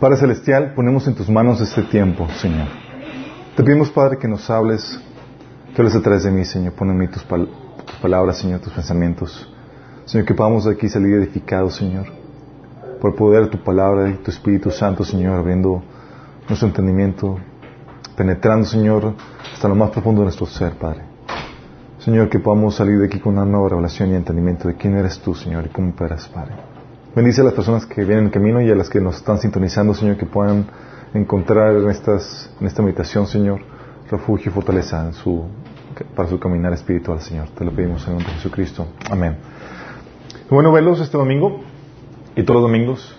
Padre Celestial, ponemos en tus manos este tiempo, Señor. Te pedimos, Padre, que nos hables, que hables a través de mí, Señor. Pon en tus, palabras, Señor, tus pensamientos. Señor, que podamos de aquí salir edificados, Señor, por el poder de tu palabra y tu Espíritu Santo, Señor, abriendo nuestro entendimiento, penetrando, Señor, hasta lo más profundo de nuestro ser, Padre. Señor, que podamos salir de aquí con una nueva revelación y entendimiento de quién eres tú, Señor, y cómo operas, Padre. Bendice a las personas que vienen en camino y a las que nos están sintonizando, Señor, que puedan encontrar en, estas, en esta meditación, Señor, refugio y fortaleza en su, para su caminar espiritual, Señor. Te lo pedimos en el nombre de Jesucristo. Amén. Bueno, velos este domingo y todos los domingos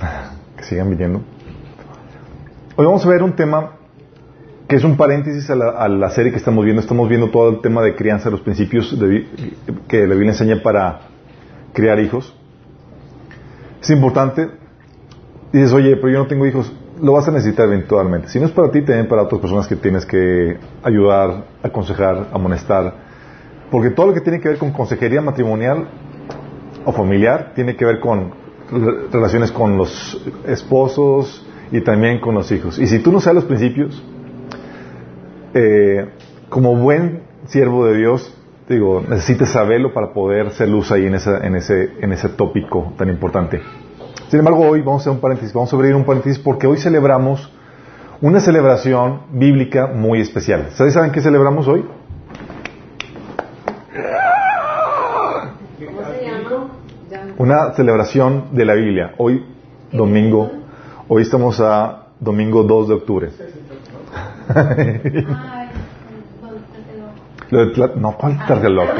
que sigan viniendo. Hoy vamos a ver un tema que es un paréntesis a la, serie que estamos viendo. Estamos viendo todo el tema de crianza, los principios que la Biblia enseña para criar hijos. Es importante. Dices, oye, pero yo no tengo hijos. Lo vas a necesitar eventualmente. Si no es para ti, también para otras personas que tienes que ayudar, aconsejar, amonestar. Porque todo lo que tiene que ver con consejería matrimonial o familiar tiene que ver con relaciones con los esposos y también con los hijos. Y si tú no sabes los principios, eh, como buen siervo de Dios, digo, necesitas saberlo para poder ser luz ahí en, en, ese, en ese tópico tan importante. Sin embargo, hoy vamos a hacer un paréntesis, vamos a abrir un paréntesis porque hoy celebramos una celebración bíblica muy especial. ¿Ustedes saben qué celebramos hoy? Una celebración de la Biblia. Hoy, domingo, hoy estamos a domingo 2 de octubre. No, ¿cuál tarde loco?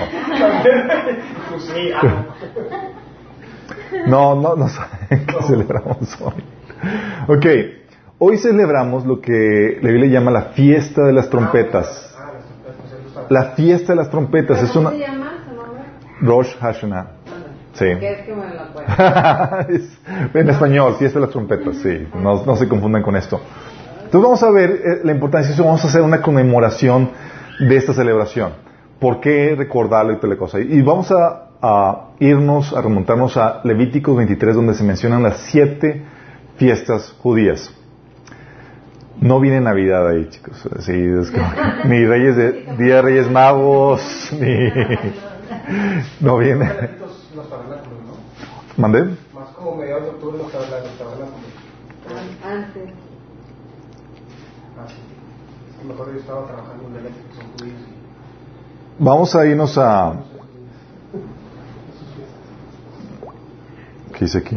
no, no, no saben qué celebramos hoy. Ok, hoy celebramos lo que la Biblia llama la fiesta de las trompetas. La fiesta de las trompetas es una. Rosh Hashanah. Sí. en español, fiesta de las trompetas, sí. No, no se confundan con esto. Entonces vamos a ver eh, la importancia de eso, vamos a hacer una conmemoración de esta celebración. ¿Por qué recordarlo y toda la cosa? Y vamos a, irnos, a remontarnos a Levíticos 23, donde se mencionan las siete fiestas judías. No viene Navidad ahí, chicos. ni Reyes de, Día de Reyes Magos, ni... No viene. ¿Mandé? Más como mediados de octubre los Antes. Vamos a irnos a... ¿Qué dice aquí?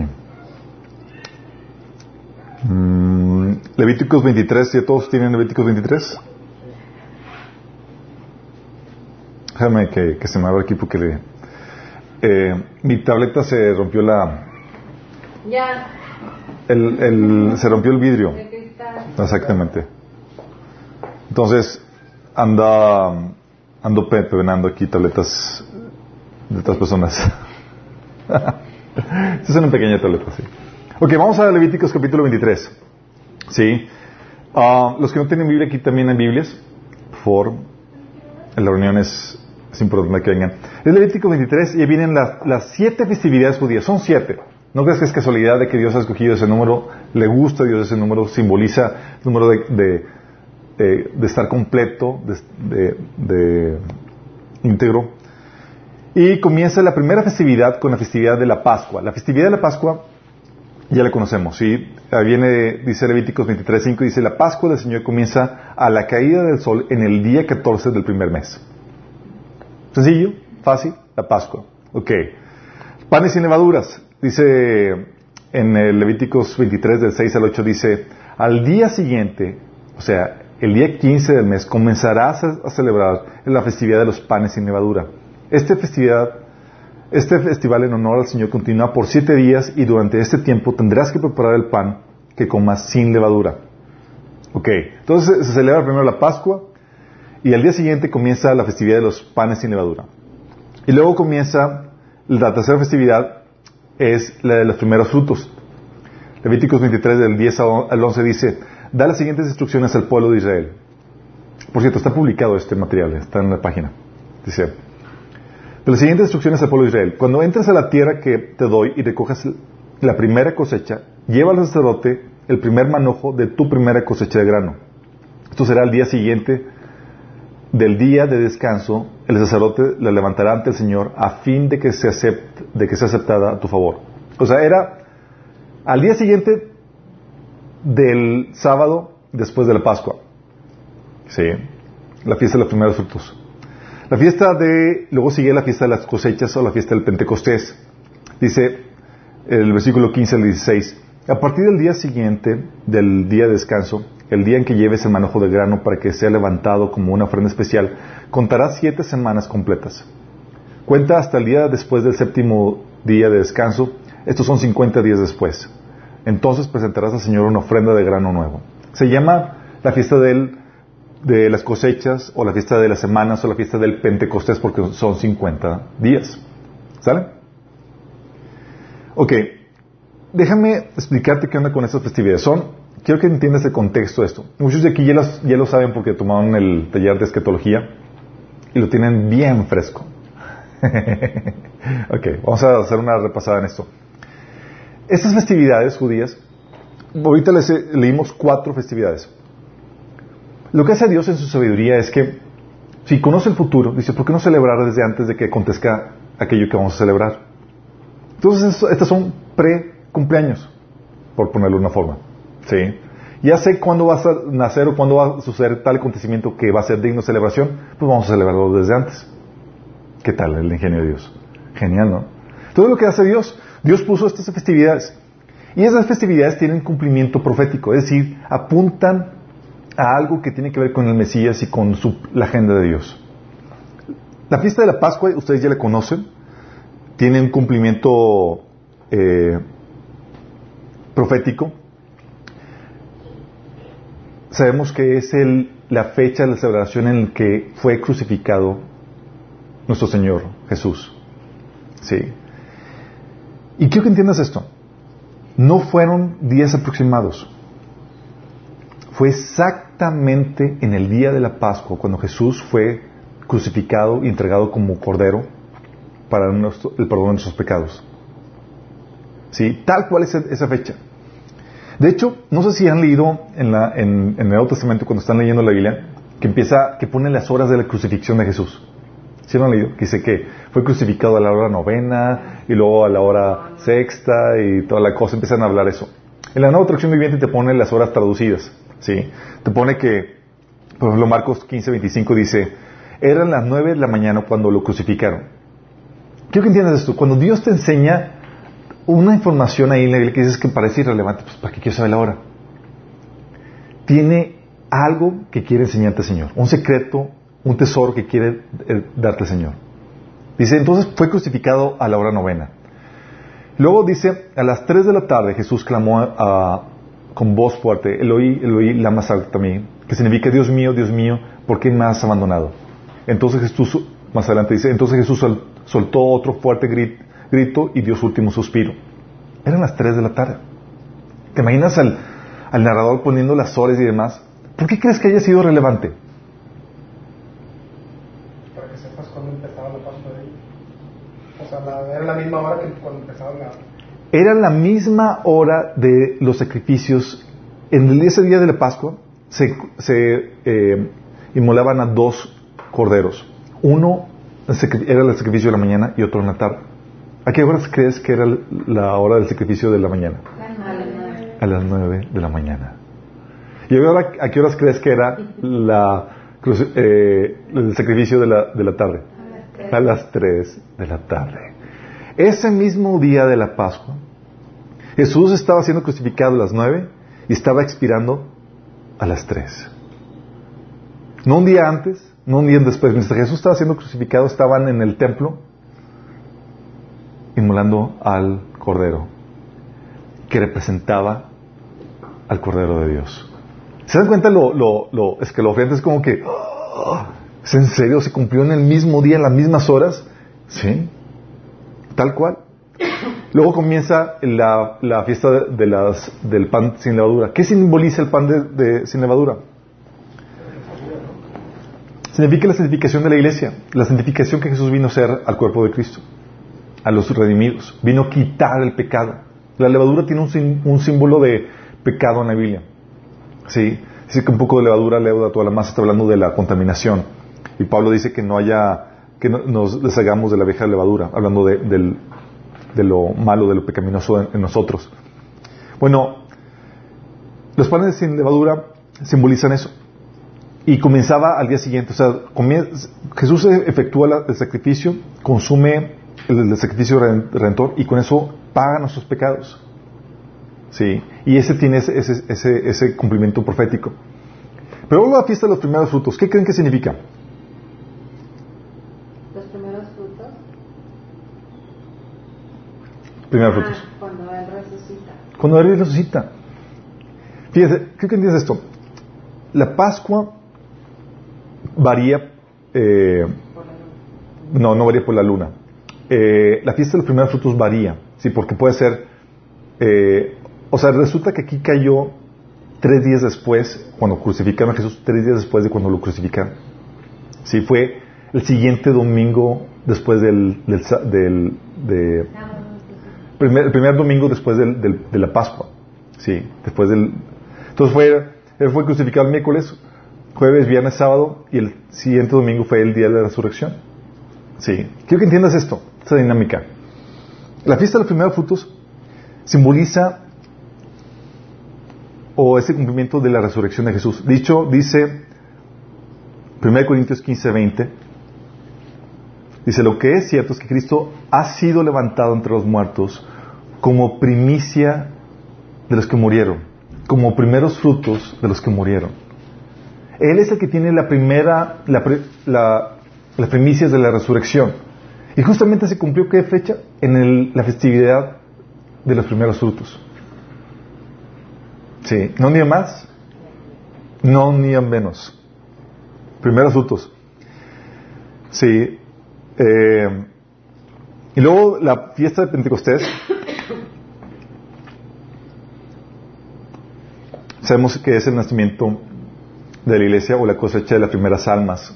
Mm, Levíticos 23, ¿ya todos tienen Levíticos 23? Déjame que, que se me abra aquí porque le, eh, mi tableta se rompió la... Ya. El, el, se rompió el vidrio. Exactamente. Entonces, anda, ando pepenando aquí tabletas de otras personas. Esta es una pequeña tableta, sí. Ok, vamos a Levíticos capítulo 23. Sí. Ah, los que no tienen Biblia aquí también hay Biblias. Por en las reuniones es importante que vengan. Es Levítico 23 y vienen las, siete festividades judías. Son siete. No crees que es casualidad de que Dios ha escogido ese número, le gusta a Dios ese número, simboliza el número de, de, estar completo, de, íntegro. Y comienza la primera festividad con la festividad de la Pascua. La festividad de la Pascua ya la conocemos, ¿sí? Viene, dice Levíticos 23.5, dice, la Pascua del Señor comienza a la caída del sol en el día 14 del primer mes. Sencillo, fácil, la Pascua. Ok. Panes y levaduras. Dice en Levíticos 23 del 6 al 8, dice, al día siguiente, o sea, el día 15 del mes comenzarás a, celebrar la festividad de los panes sin levadura. Esta festividad, este festival en honor al Señor continúa por siete días y durante este tiempo tendrás que preparar el pan que comas sin levadura. Ok, entonces se celebra primero la Pascua y al día siguiente comienza la festividad de los panes sin levadura. Y luego comienza la tercera festividad, es la de los primeros frutos. Levíticos 23 del 10 al 11 dice, da las siguientes instrucciones al pueblo de Israel. Por cierto, está publicado este material, está en la página. Dice, de las siguientes instrucciones al pueblo de Israel. Cuando entres a la tierra que te doy y recojas la primera cosecha, lleva al sacerdote el primer manojo de tu primera cosecha de grano. Esto será el día siguiente del día de descanso, el sacerdote la levantará ante el Señor a fin de que, se acepte, de que sea aceptada a tu favor. O sea, era al día siguiente del sábado después de la Pascua. Sí, la fiesta de los primeros frutos. La fiesta de, luego sigue la fiesta de las cosechas o la fiesta del Pentecostés. Dice el versículo 15 al 16, a partir del día siguiente del día de descanso, el día en que lleves el manojo de grano para que sea levantado como una ofrenda especial, contarás siete semanas completas. Cuenta hasta el día después del séptimo día de descanso, estos son 50 días después. Entonces presentarás al Señor una ofrenda de grano nuevo. Se llama la fiesta del, de las cosechas, o la fiesta de las semanas, o la fiesta del Pentecostés, porque son 50 días. ¿Sale? Ok, déjame explicarte qué onda con estas festividades. Son, quiero que entiendas el contexto de esto. Muchos de aquí ya, lo saben porque tomaron el taller de escatología y lo tienen bien fresco. ok, vamos a hacer una repasada en esto. Estas festividades judías, ahorita les leímos cuatro festividades. Lo que hace Dios en su sabiduría es que, si conoce el futuro, dice, ¿por qué no celebrar desde antes de que acontezca aquello que vamos a celebrar? Entonces, estas son pre-cumpleaños, por ponerlo de una forma. ¿Sí? Ya sé cuándo va a nacer o cuándo va a suceder tal acontecimiento que va a ser digno de celebración, pues vamos a celebrarlo desde antes. ¿Qué tal el ingenio de Dios? Genial, ¿no? Todo lo que hace Dios, Dios puso estas festividades. Y esas festividades tienen cumplimiento profético, es decir, apuntan a algo que tiene que ver con el Mesías y con la agenda de Dios. La fiesta de la Pascua, ustedes ya la conocen, tiene un cumplimiento eh, profético. Sabemos que es la fecha de la celebración en la que fue crucificado nuestro Señor Jesús. Sí. Y quiero que entiendas esto. No fueron días aproximados. Fue exactamente en el día de la Pascua cuando Jesús fue crucificado y entregado como cordero para el perdón de nuestros pecados. ¿Sí? Tal cual es esa fecha. De hecho, no sé si han leído en, la, en, el Nuevo Testamento cuando están leyendo la Biblia que empieza, que pone las horas de la crucifixión de Jesús. ¿Sí lo han leído? Que dice que fue crucificado a la hora novena y luego a la hora sexta y toda la cosa. Empiezan a hablar eso. En la nueva traducción viviente te pone las horas traducidas. ¿Sí? Te pone que, por ejemplo, Marcos 15, 25 dice, eran las nueve de la mañana cuando lo crucificaron. Quiero que entiendas esto. Cuando Dios te enseña una información ahí en la Biblia que dices que parece irrelevante, pues ¿para qué quiero saber la hora? Tiene algo que quiere enseñarte Señor. Un secreto, un tesoro que quiere eh, darte el Señor. Dice, entonces fue crucificado a la hora novena. Luego dice, a las tres de la tarde Jesús clamó con voz fuerte, Eloí, Eloí, lama también, que significa, Dios mío, Dios mío, ¿por qué me has abandonado? Entonces Jesús, más adelante dice, entonces Jesús soltó otro fuerte grito y dio su último suspiro. Eran las tres de la tarde. ¿Te imaginas al, al narrador poniendo las horas y demás? ¿Por qué crees que haya sido relevante? Era la misma hora que cuando empezaba la... Era la misma hora de los sacrificios. En ese día de la Pascua se, eh, inmolaban a dos corderos. Uno era el sacrificio de la mañana y otro en la tarde. ¿A qué horas crees que era la hora del sacrificio de la mañana? A las nueve de la mañana. ¿Y a qué horas crees que era la, eh, el sacrificio de la, de la tarde? A las tres de la tarde. Ese mismo día de la Pascua, Jesús estaba siendo crucificado a las nueve y estaba expirando a las tres. No un día antes, no un día después. Mientras Jesús estaba siendo crucificado, estaban en el templo inmolando al Cordero, que representaba al Cordero de Dios. ¿Se dan cuenta lo, lo, es que lo es como que, oh, ¿es en serio? ¿Se cumplió en el mismo día, en las mismas horas? Sí. Tal cual. Luego comienza la, fiesta de, las, del pan sin levadura. ¿Qué simboliza el pan de, sin levadura? Significa la santificación de la iglesia, la santificación que Jesús vino a ser al cuerpo de Cristo, a los redimidos. Vino a quitar el pecado. La levadura tiene un, un símbolo de pecado en la Biblia. ¿Sí? Dice que un poco de levadura leuda toda la masa, está hablando de la contaminación. Y Pablo dice que no haya, que nos deshagamos de la vieja levadura, hablando de, de lo malo, de lo pecaminoso en, nosotros. Bueno, los panes sin levadura simbolizan eso. Y comenzaba al día siguiente, o sea, Jesús efectúa el sacrificio, consume el, sacrificio redentor y con eso paga nuestros pecados. Sí, y ese tiene ese, ese, ese, cumplimiento profético. Pero luego la fiesta de los primeros frutos, ¿qué creen que significa? Los primeros frutos. Primeros ah, frutos. Cuando Él resucita. Cuando Él resucita. Fíjate, ¿qué entiendes esto? La Pascua varía. Eh, no, no varía por la luna. Eh, la fiesta de los primeros frutos varía, sí, porque puede ser eh, o sea, resulta que aquí cayó tres días después, cuando crucificaron a Jesús, tres días después de cuando lo crucificaron. Sí, fue el siguiente domingo después del, del, de, el primer domingo después del, de la Pascua. Sí, después del, entonces fue, él fue crucificado el miércoles, jueves, viernes, sábado, y el siguiente domingo fue el día de la resurrección. Sí, quiero que entiendas esto, esta dinámica. La fiesta de los primeros frutos simboliza o ese cumplimiento de la resurrección de Jesús. Dicho, dice 1 Corintios 15, 20, dice, lo que es cierto es que Cristo ha sido levantado entre los muertos como primicia de los que murieron, como primeros frutos de los que murieron. Él es el que tiene la primera, la, la, las primicias de la resurrección. Y justamente se cumplió qué fecha? En la festividad de los primeros frutos. Sí, no ni más, no ni menos. Primeros frutos. Sí. Eh, y luego la fiesta de Pentecostés. Sabemos que es el nacimiento de la iglesia o la cosecha de las primeras almas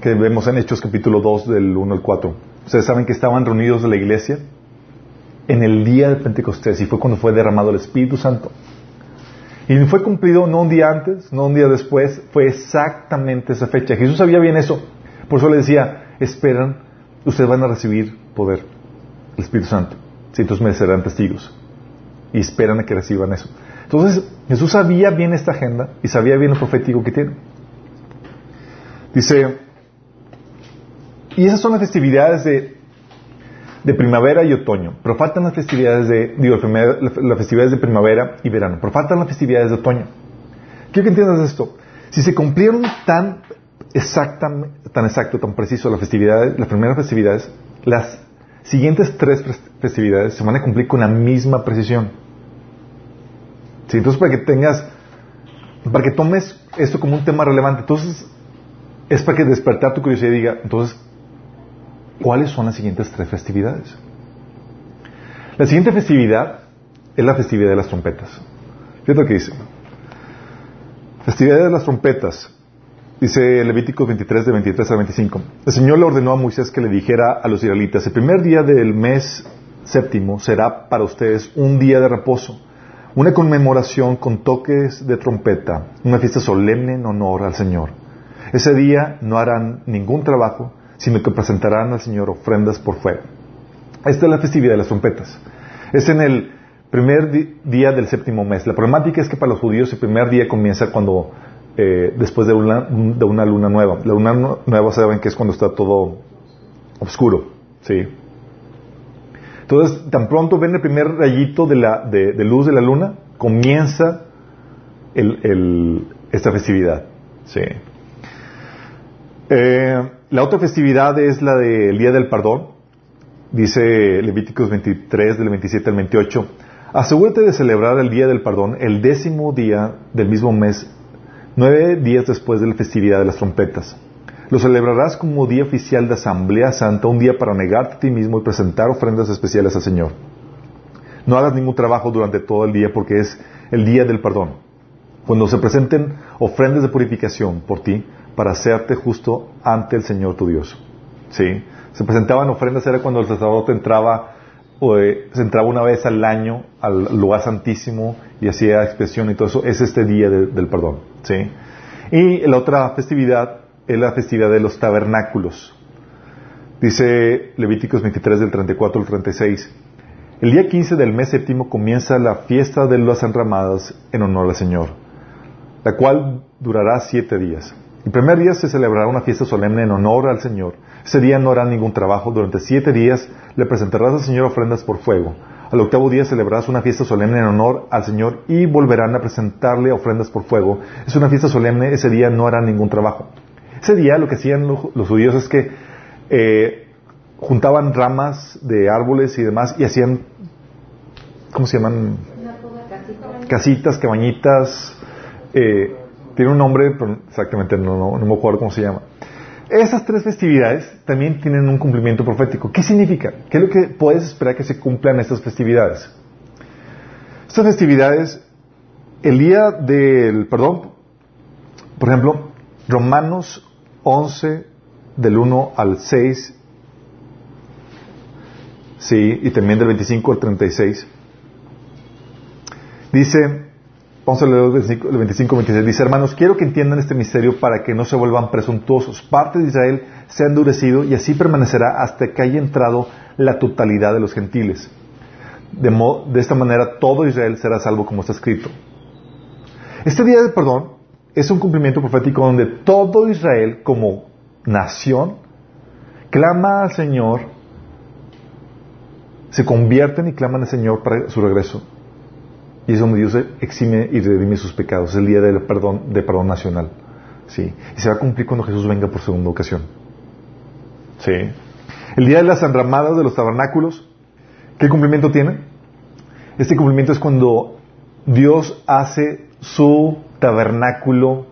que vemos en Hechos capítulo 2 del 1 al 4. Ustedes saben que estaban reunidos de la iglesia en el día de Pentecostés y fue cuando fue derramado el Espíritu Santo. Y fue cumplido no un día antes, no un día después, fue exactamente esa fecha. Jesús sabía bien eso. Por eso le decía, esperan, ustedes van a recibir poder, el Espíritu Santo. Si entonces me serán testigos. Y esperan a que reciban eso. Entonces, Jesús sabía bien esta agenda y sabía bien lo profético que tiene. Dice, y esas son las festividades de de primavera y otoño, pero faltan las festividades de, digo, las festividades de primavera y verano, pero faltan las festividades de otoño. Quiero que entiendas esto. Si se cumplieron tan exactamente, tan exacto, tan preciso las festividades, las primeras festividades, las siguientes tres festividades se van a cumplir con la misma precisión. Sí, entonces para que tengas, para que tomes esto como un tema relevante, entonces es para que despertar tu curiosidad y diga, entonces, ¿Cuáles son las siguientes tres festividades? La siguiente festividad es la festividad de las trompetas. Fíjate lo que dice. Festividad de las trompetas. Dice Levítico 23 de 23 a 25. El Señor le ordenó a Moisés que le dijera a los israelitas, el primer día del mes séptimo será para ustedes un día de reposo, una conmemoración con toques de trompeta, una fiesta solemne en honor al Señor. Ese día no harán ningún trabajo, sino que presentarán al Señor ofrendas por fuego. Esta es la festividad de las trompetas. Es en el primer día del séptimo mes. La problemática es que para los judíos el primer día comienza cuando eh, después de una, de una luna nueva. La luna nueva saben que es cuando está todo oscuro, sí. Entonces, tan pronto ven el primer rayito de, la, de, luz de la luna, comienza esta festividad, sí. Eh, la otra festividad es la del Día del Perdón. Dice Levíticos 23, del 27 al 28. Asegúrate de celebrar el Día del Perdón el décimo día del mismo mes, nueve días después de la festividad de las trompetas. Lo celebrarás como día oficial de Asamblea Santa, un día para negarte a ti mismo y presentar ofrendas especiales al Señor. No hagas ningún trabajo durante todo el día porque es el día del perdón. Cuando se presenten ofrendas de purificación por ti, para hacerte justo ante el Señor tu Dios. ¿Sí? Se presentaban ofrendas, era cuando el sacerdote entraba eh, se entraba una vez al año al lugar santísimo y hacía expresión y todo eso, es este día de- del perdón. ¿sí? Y la otra festividad es la festividad de los tabernáculos. Dice Levíticos 23 del 34 al 36. El día 15 del mes séptimo comienza la fiesta de las enramadas en honor al Señor, la cual durará siete días. El primer día se celebrará una fiesta solemne en honor al Señor. Ese día no hará ningún trabajo. Durante siete días le presentarás al Señor ofrendas por fuego. Al octavo día celebrarás una fiesta solemne en honor al Señor y volverán a presentarle ofrendas por fuego. Es una fiesta solemne, ese día no harán ningún trabajo. Ese día lo que hacían lo- los judíos es que eh, juntaban ramas de árboles y demás y hacían, ¿cómo se llaman? Casitas, cabañitas. eh, tiene un nombre, pero exactamente no, no, no me acuerdo cómo se llama. Esas tres festividades también tienen un cumplimiento profético. ¿Qué significa? ¿Qué es lo que puedes esperar que se cumplan estas festividades? Estas festividades, el día del perdón, por ejemplo, Romanos 11, del 1 al 6, sí, y también del 25 al 36, dice, vamos a leer el 25, el 25 26, dice, hermanos, quiero que entiendan este misterio para que no se vuelvan presuntuosos. Parte de Israel se ha endurecido y así permanecerá hasta que haya entrado la totalidad de los gentiles. De, de esta manera todo Israel será salvo como está escrito. Este día del perdón es un cumplimiento profético donde todo Israel como nación clama al Señor, se convierten y claman al Señor para su regreso. Y es donde Dios exime y redime sus pecados. Es el día del perdón, de perdón nacional. ¿Sí? Y se va a cumplir cuando Jesús venga por segunda ocasión. ¿Sí? El día de las enramadas de los tabernáculos, ¿qué cumplimiento tiene? Este cumplimiento es cuando Dios hace su tabernáculo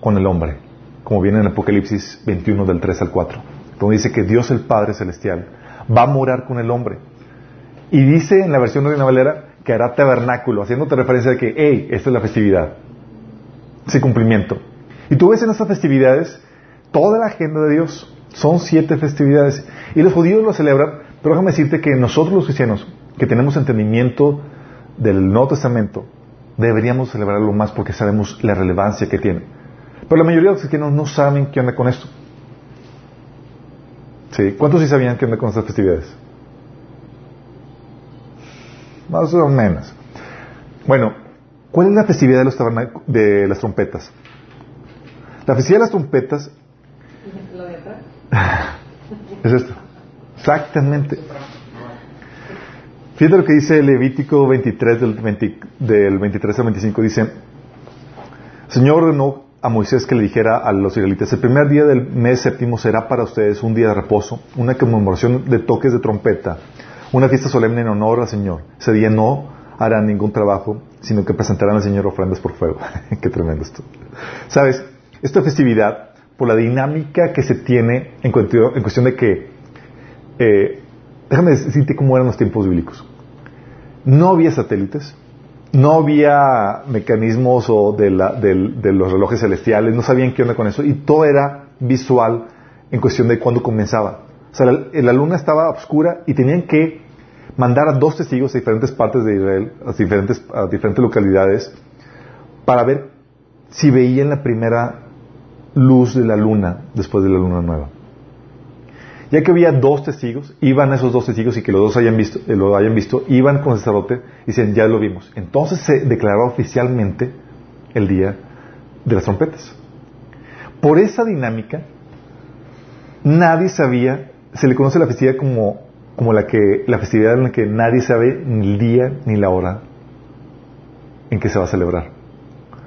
con el hombre, como viene en Apocalipsis 21 del 3 al 4, donde dice que Dios el Padre Celestial va a morar con el hombre. Y dice en la versión de Reina Valera que hará tabernáculo, haciéndote referencia de que, hey, esta es la festividad, ese cumplimiento. Y tú ves en estas festividades toda la agenda de Dios. Son siete festividades. Y los judíos lo celebran, pero déjame decirte que nosotros los cristianos, que tenemos entendimiento del Nuevo Testamento, deberíamos celebrarlo más porque sabemos la relevancia que tiene. Pero la mayoría de los cristianos no saben qué onda con esto. ¿Sí? ¿Cuántos sí sabían qué onda con estas festividades? Más o menos. Bueno, ¿cuál es la festividad de, los de las trompetas? La festividad de las trompetas Lo de atrás. es esto. Exactamente. Fíjate lo que dice Levítico 23 del, 20 del 23 al 25. Dice, Señor ordenó a Moisés que le dijera a los israelitas, el primer día del mes séptimo será para ustedes un día de reposo, una conmemoración de toques de trompeta, una fiesta solemne en honor al Señor. Ese día no harán ningún trabajo, sino que presentarán al Señor ofrendas por fuego. Qué tremendo esto. ¿Sabes? Esta festividad, por la dinámica que se tiene en cuestión, en cuestión de que, eh, déjame decirte cómo eran los tiempos bíblicos. No había satélites, no había mecanismos o de, la- del- de los relojes celestiales, no sabían qué onda con eso, y todo era visual en cuestión de cuándo comenzaba. O sea, la, la luna estaba oscura y tenían que mandar a dos testigos a diferentes partes de Israel, a diferentes, a diferentes localidades, para ver si veían la primera luz de la luna después de la luna nueva. Ya que había dos testigos, iban esos dos testigos y que los dos hayan visto, eh, lo hayan visto, iban con el sacerdote y decían, ya lo vimos. Entonces se declaraba oficialmente el día de las trompetas. Por esa dinámica, nadie sabía, se le conoce la festividad como, como la, que, la festividad en la que nadie sabe ni el día ni la hora en que se va a celebrar.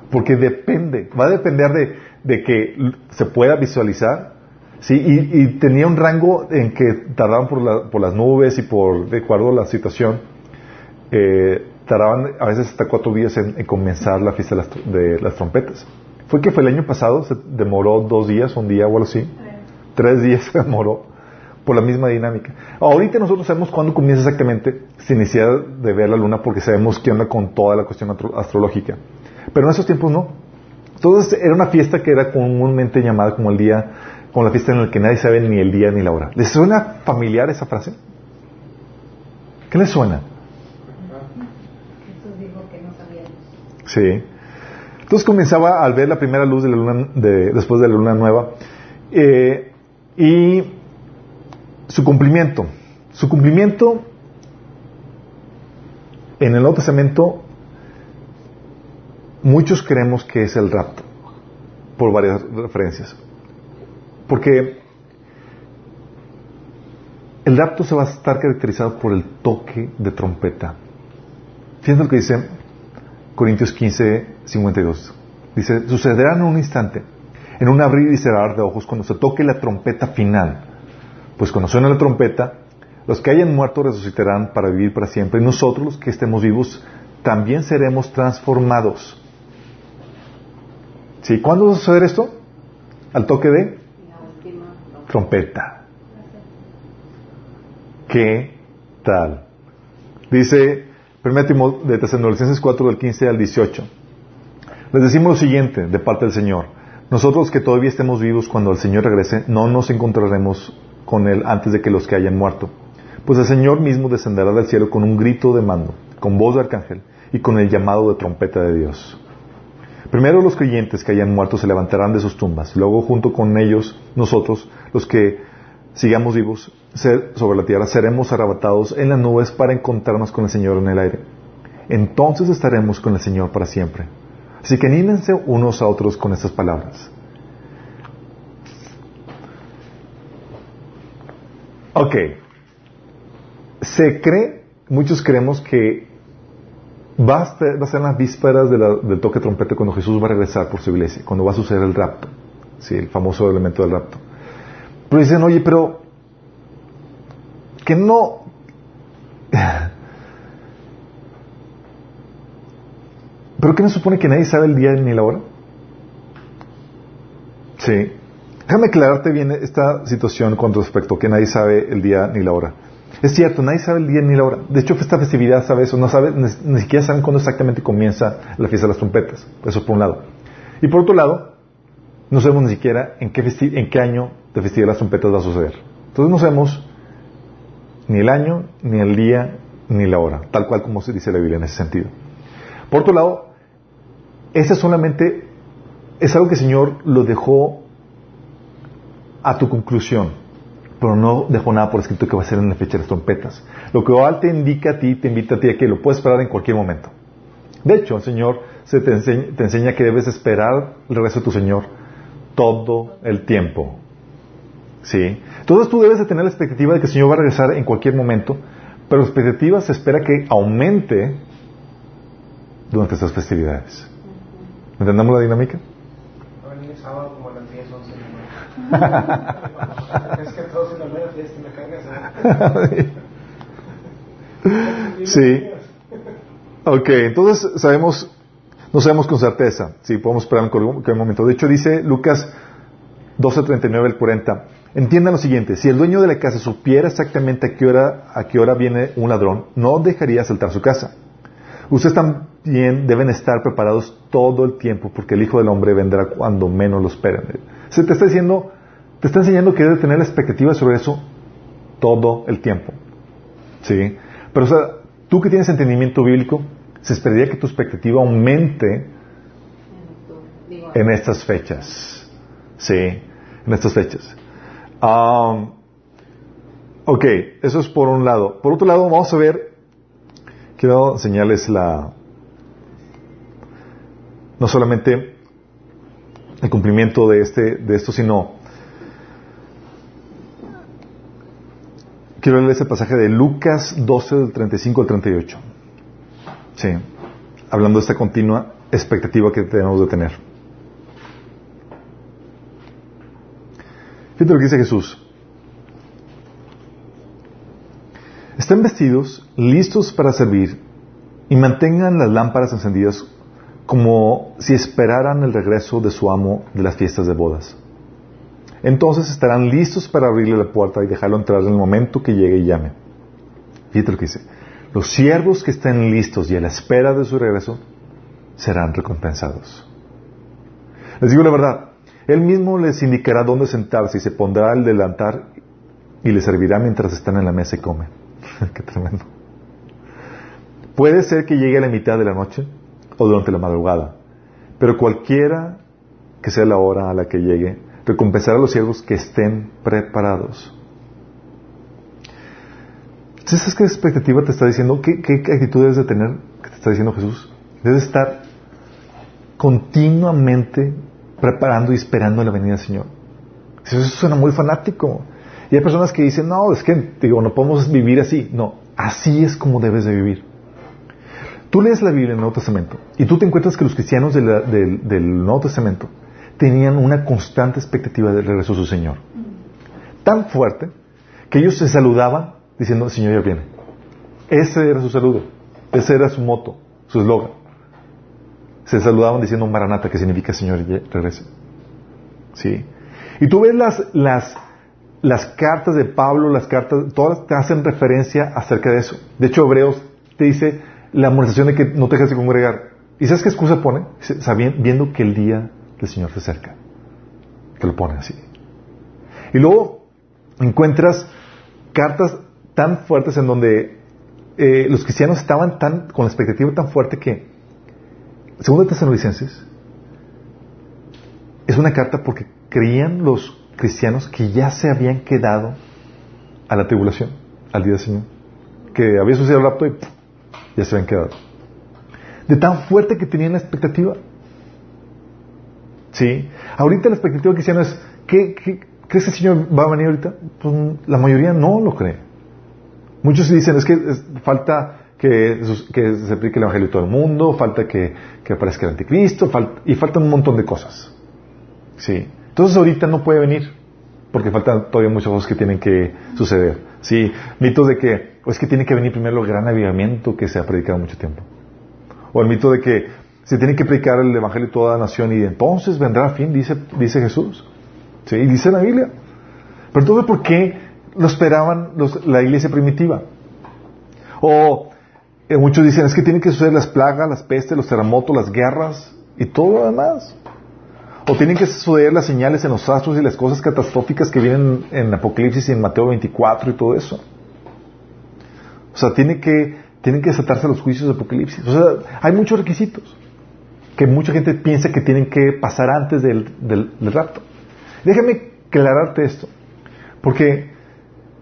Porque depende, va a depender de, de que se pueda visualizar, ¿sí? Y, y tenía un rango en que tardaban por, la- por las nubes y por, de acuerdo a la situación, eh, tardaban a veces hasta cuatro días en, en comenzar la fiesta de las, de las trompetas. Fue que fue el año pasado, se demoró dos días, un día o algo así. Tres días se demoró por la misma dinámica. Ahorita nosotros sabemos cuándo comienza exactamente sin necesidad de ver la luna porque sabemos qué onda con toda la cuestión astro- astrológica. Pero en esos tiempos no. Entonces era una fiesta que era comúnmente llamada como el día, como la fiesta en la que nadie sabe ni el día ni la hora. ¿Les suena familiar esa frase? ¿Qué les suena? Jesús dijo que no sabíamos. Sí. Entonces comenzaba al ver la primera luz de la luna de- después de la luna nueva eh, y su cumplimiento. Su cumplimiento en el Nuevo Testamento muchos creemos que es el rapto por varias referencias. Porque el rapto se va a estar caracterizado por el toque de trompeta. Fíjense lo que dice Corintios 15, 52. Dice, sucederá en un instante, en un abrir y cerrar de ojos, cuando se toque la trompeta final. Pues cuando suene la trompeta, los que hayan muerto resucitarán para vivir para siempre, y nosotros, los que estemos vivos, también seremos transformados. ¿Sí? ¿Cuándo va a suceder esto? Al toque de trompeta. ¿Qué tal? Dice 1 Timoteo de Tesalonicenses 4 del 15 al 18. Les decimos lo siguiente de parte del Señor. Nosotros que todavía estemos vivos cuando el Señor regrese, no nos encontraremos con Él antes de que los que hayan muerto. Pues el Señor mismo descenderá del cielo con un grito de mando, con voz de arcángel y con el llamado de trompeta de Dios. Primero los creyentes que hayan muerto se levantarán de sus tumbas, luego junto con ellos nosotros, los que sigamos vivos sobre la tierra, seremos arrebatados en las nubes para encontrarnos con el Señor en el aire. Entonces estaremos con el Señor para siempre. Así que anímense unos a otros con estas palabras. Ok. Se cree, muchos creemos que va a, ser, en las vísperas del toque de trompeta cuando Jesús va a regresar por su iglesia, cuando va a suceder el rapto, sí, el famoso elemento del rapto. Pero dicen, oye, pero que no... ¿Pero qué no supone que nadie sabe el día ni la hora? Sí. Déjame aclararte bien esta situación con respecto a que nadie sabe el día ni la hora. Es cierto, nadie sabe el día ni la hora. De hecho, esta festividad sabe eso. No sabe, ni, ni siquiera saben cuándo exactamente comienza la fiesta de las trompetas. Eso por un lado. Y por otro lado, no sabemos ni siquiera en qué, en qué año de festividad de las trompetas va a suceder. Entonces no sabemos ni el año, ni el día, ni la hora. Tal cual como se dice la Biblia en ese sentido. Por otro lado, ese solamente es algo que el Señor lo dejó a tu conclusión, pero no dejó nada por escrito que va a ser en la fecha de las trompetas. Lo que Baal te indica a ti, te invita a ti a que lo puedes esperar en cualquier momento. De hecho, el Señor se te, enseña, que debes esperar el regreso de tu Señor todo el tiempo. ¿Sí? Entonces tú debes de tener la expectativa de que el Señor va a regresar en cualquier momento, pero la expectativa se espera que aumente durante estas festividades. ¿Entendemos la dinámica? Va a venir el sábado como a las 10, 11 de la noche. ¿Eh? Sí. Ok, entonces sabemos, no sabemos con certeza si podemos esperar en momento. De hecho, dice Lucas 12:39 al 40. Entiendan lo siguiente: si el dueño de la casa supiera exactamente a qué hora a qué hora viene un ladrón, no dejaría saltar su casa. Ustedes también deben estar preparados todo el tiempo, porque el Hijo del Hombre vendrá cuando menos lo esperen. Se te está diciendo, te está enseñando que debes tener la expectativa sobre eso todo el tiempo. ¿Sí? Pero, o sea, tú que tienes entendimiento bíblico, se esperaría que tu expectativa aumente en estas fechas. Sí, en estas fechas. Um, ok, eso es por un lado. Por otro lado, vamos a ver, quiero enseñarles la, no solamente el cumplimiento de, este, de esto, sino quiero leerles el pasaje de Lucas 12, del 35 al 38. Sí, hablando de esta continua expectativa que tenemos de tener. Fíjate lo que dice Jesús. Estén vestidos, listos para servir, y mantengan las lámparas encendidas como si esperaran el regreso de su amo de las fiestas de bodas. Entonces estarán listos para abrirle la puerta y dejarlo entrar en el momento que llegue y llame. Fíjate lo que dice. Los siervos que estén listos y a la espera de su regreso serán recompensados. Les digo la verdad, Él mismo les indicará dónde sentarse y se pondrá al delantar y les servirá mientras están en la mesa y comen. Qué tremendo. Puede ser que llegue a la mitad de la noche o durante la madrugada, pero cualquiera que sea la hora a la que llegue, recompensará a los siervos que estén preparados. ¿Sabes qué expectativa te está diciendo? ¿Qué, qué actitud debes de tener? ¿Qué te está diciendo Jesús? Debes estar continuamente preparando y esperando la venida del Señor. Eso suena muy fanático. Y hay personas que dicen, no, es que digo, no podemos vivir así. No, así es como debes de vivir. Tú lees la Biblia en el Nuevo Testamento y tú te encuentras que los cristianos del, del Nuevo Testamento tenían una constante expectativa del regreso de su Señor. Tan fuerte que ellos se saludaban diciendo, Señor ya viene. Ese era su saludo, ese era su moto, su eslogan. Se saludaban diciendo Maranata, que significa Señor ya regrese. ¿Sí? Y tú ves las, las, las cartas de Pablo, las cartas, todas te hacen referencia acerca de eso. De hecho, Hebreos te dice la amonestación de que no te dejes de congregar. ¿Y sabes qué excusa pone? Viendo que el día del Señor se acerca. Te lo pone así. Y luego encuentras cartas tan fuertes en donde eh, los cristianos estaban tan, con la expectativa tan fuerte que, según Tesalonicenses, es una carta porque creían los cristianos que ya se habían quedado a la tribulación, al día del Señor. Que había sucedido el rapto y ya se habían quedado. De tan fuerte que tenían la expectativa. ¿Sí? Ahorita la expectativa cristiana es, ¿qué, crees que el Señor va a venir ahorita? Pues la mayoría no lo cree. Muchos dicen, es que falta que, que, se aplique el Evangelio a todo el mundo, falta que, que aparezca el anticristo, y faltan un montón de cosas. ¿Sí? Entonces ahorita no puede venir, porque faltan todavía muchas cosas que tienen que suceder. ¿Sí? Mitos de que, o es que tiene que venir primero el gran avivamiento que se ha predicado mucho tiempo. O el mito de que se tiene que predicar el Evangelio a toda la nación y entonces vendrá fin, dice, dice Jesús. ¿Sí? Dice la Biblia. Pero entonces, ¿por qué lo esperaban la iglesia primitiva? O eh, muchos dicen, es que tienen que suceder las plagas, las pestes, los terremotos, las guerras y todo lo demás. O tienen que suceder las señales en los astros y las cosas catastróficas que vienen en Apocalipsis y en Mateo 24 y todo eso. O sea, tiene que, tienen que desatarse los juicios de Apocalipsis. O sea, hay muchos requisitos que mucha gente piensa que tienen que pasar antes del, del, rapto. Déjame aclararte esto. Porque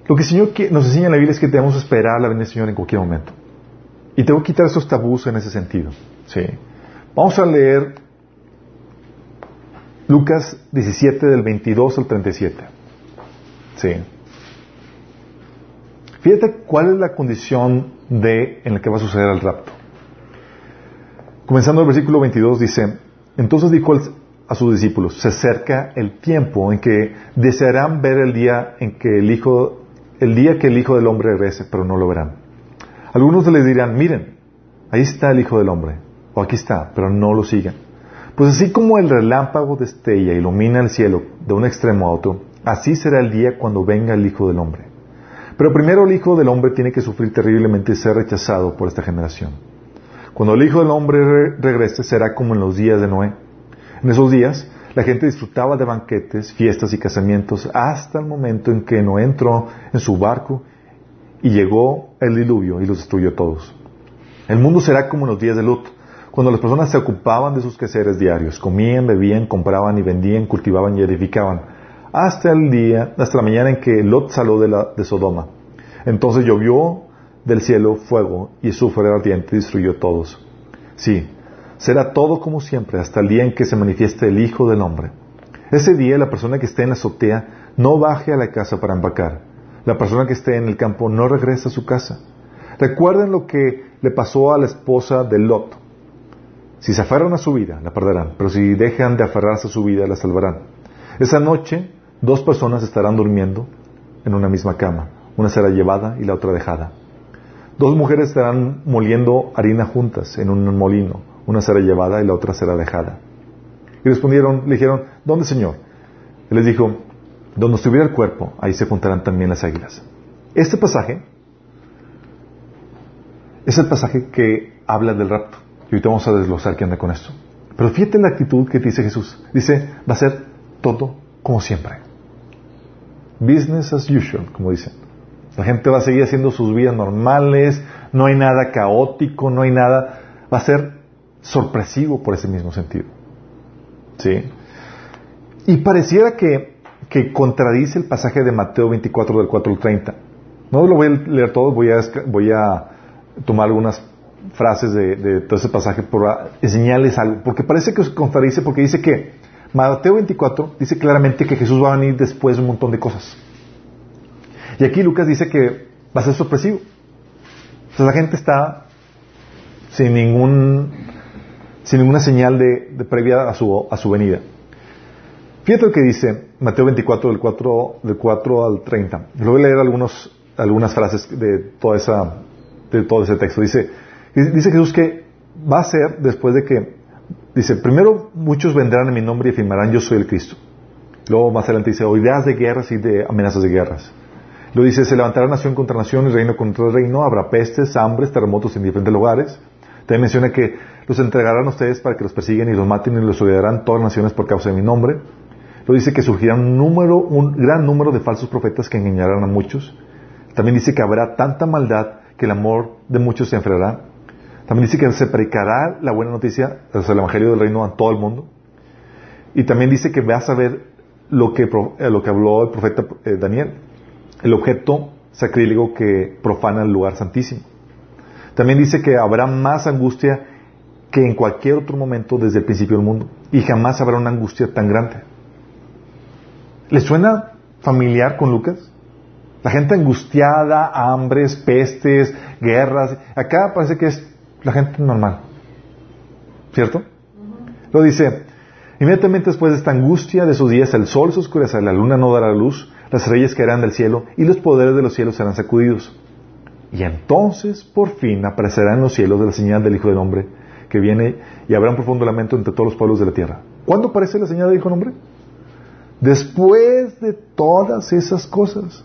lo que el Señor nos enseña en la Biblia es que debemos esperar la venida del Señor en cualquier momento. Y tengo que quitar esos tabús en ese sentido. ¿sí? Vamos a leer Lucas 17 del 22 al 37. Sí. Fíjate cuál es la condición de en la que va a suceder el rapto. Comenzando el versículo 22 dice, entonces dijo a sus discípulos, se acerca el tiempo en que desearán ver el día en que el hijo, el día que el hijo del hombre regrese, pero no lo verán. Algunos les dirán, miren, ahí está el hijo del hombre, o aquí está, pero no lo sigan. Pues así como el relámpago destella y ilumina el cielo de un extremo a otro, así será el día cuando venga el Hijo del Hombre. Pero primero el Hijo del Hombre tiene que sufrir terriblemente y ser rechazado por esta generación. Cuando el Hijo del Hombre regrese será como en los días de Noé. En esos días la gente disfrutaba de banquetes, fiestas y casamientos hasta el momento en que Noé entró en su barco y llegó el diluvio y los destruyó todos. El mundo será como en los días de Lot cuando las personas se ocupaban de sus quehaceres diarios, comían, bebían, compraban y vendían, cultivaban y edificaban, hasta el día, hasta la mañana en que Lot salió de, la, de Sodoma. Entonces llovió del cielo fuego y azufre ardiente destruyó todos. Sí, será todo como siempre hasta el día en que se manifieste el Hijo del Hombre. Ese día la persona que esté en la azotea no baje a la casa para empacar. La persona que esté en el campo no regresa a su casa. Recuerden lo que le pasó a la esposa de Lot. Si se aferran a su vida, la perderán, pero si dejan de aferrarse a su vida, la salvarán. Esa noche, dos personas estarán durmiendo en una misma cama. Una será llevada y la otra dejada. Dos mujeres estarán moliendo harina juntas en un molino. Una será llevada y la otra será dejada. Y respondieron, le dijeron, ¿dónde, Señor? Él les dijo, donde estuviera el cuerpo, ahí se juntarán también las águilas. Este pasaje es el pasaje que habla del rapto. Y ahorita vamos a desglosar qué anda con esto. Pero fíjate la actitud que dice Jesús. Dice, va a ser todo como siempre. Business as usual, como dicen. La gente va a seguir haciendo sus vidas normales, no hay nada caótico, no hay nada, va a ser sorpresivo por ese mismo sentido. ¿Sí? Y pareciera que, contradice el pasaje de Mateo 24 del 4 al 30. No lo voy a leer todo, voy a, tomar algunas frases de, de todo ese pasaje por enseñarles algo, porque parece que se contradice porque dice que Mateo 24 dice claramente que Jesús va a venir después de un montón de cosas. Y aquí Lucas dice que va a ser sorpresivo. O sea, la gente está sin ningún sin ninguna señal de, previa a su, a su venida. Fíjate lo que dice Mateo 24 del 4, del 4 al 30. Le voy a leer algunos, algunas frases de toda esa, de todo ese texto. Dice, dice Jesús que va a ser después de que, dice, primero muchos vendrán en mi nombre y afirmarán yo soy el Cristo. Luego más adelante dice, oirás de guerras y de amenazas de guerras. Luego dice, se levantará nación contra nación y reino contra reino, habrá pestes, hambres, terremotos en diferentes lugares. También menciona que los entregarán a ustedes para que los persigan y los maten y los odiarán todas las naciones por causa de mi nombre. Luego dice que surgirá un número, un gran número de falsos profetas que engañarán a muchos. También dice que habrá tanta maldad que el amor de muchos se enfriará. También dice que se predicará la buena noticia, o el evangelio del reino a todo el mundo. Y también dice que vas a ver lo que, eh, lo que habló el profeta eh, Daniel, el objeto sacrílego que profana el lugar santísimo. También dice que habrá más angustia que en cualquier otro momento desde el principio del mundo. Y jamás habrá una angustia tan grande. ¿Le suena familiar con Lucas? La gente angustiada, hambres, pestes, guerras. Acá parece que es la gente normal. ¿Cierto? Lo dice, inmediatamente después de esta angustia de sus días, el sol se oscurecerá, la luna no dará luz, las reyes caerán del cielo y los poderes de los cielos serán sacudidos. Y entonces, por fin, aparecerá en los cielos la señal del Hijo del Hombre, que viene y habrá un profundo lamento entre todos los pueblos de la tierra. ¿Cuándo aparece la señal del Hijo del Hombre? Después de todas esas cosas.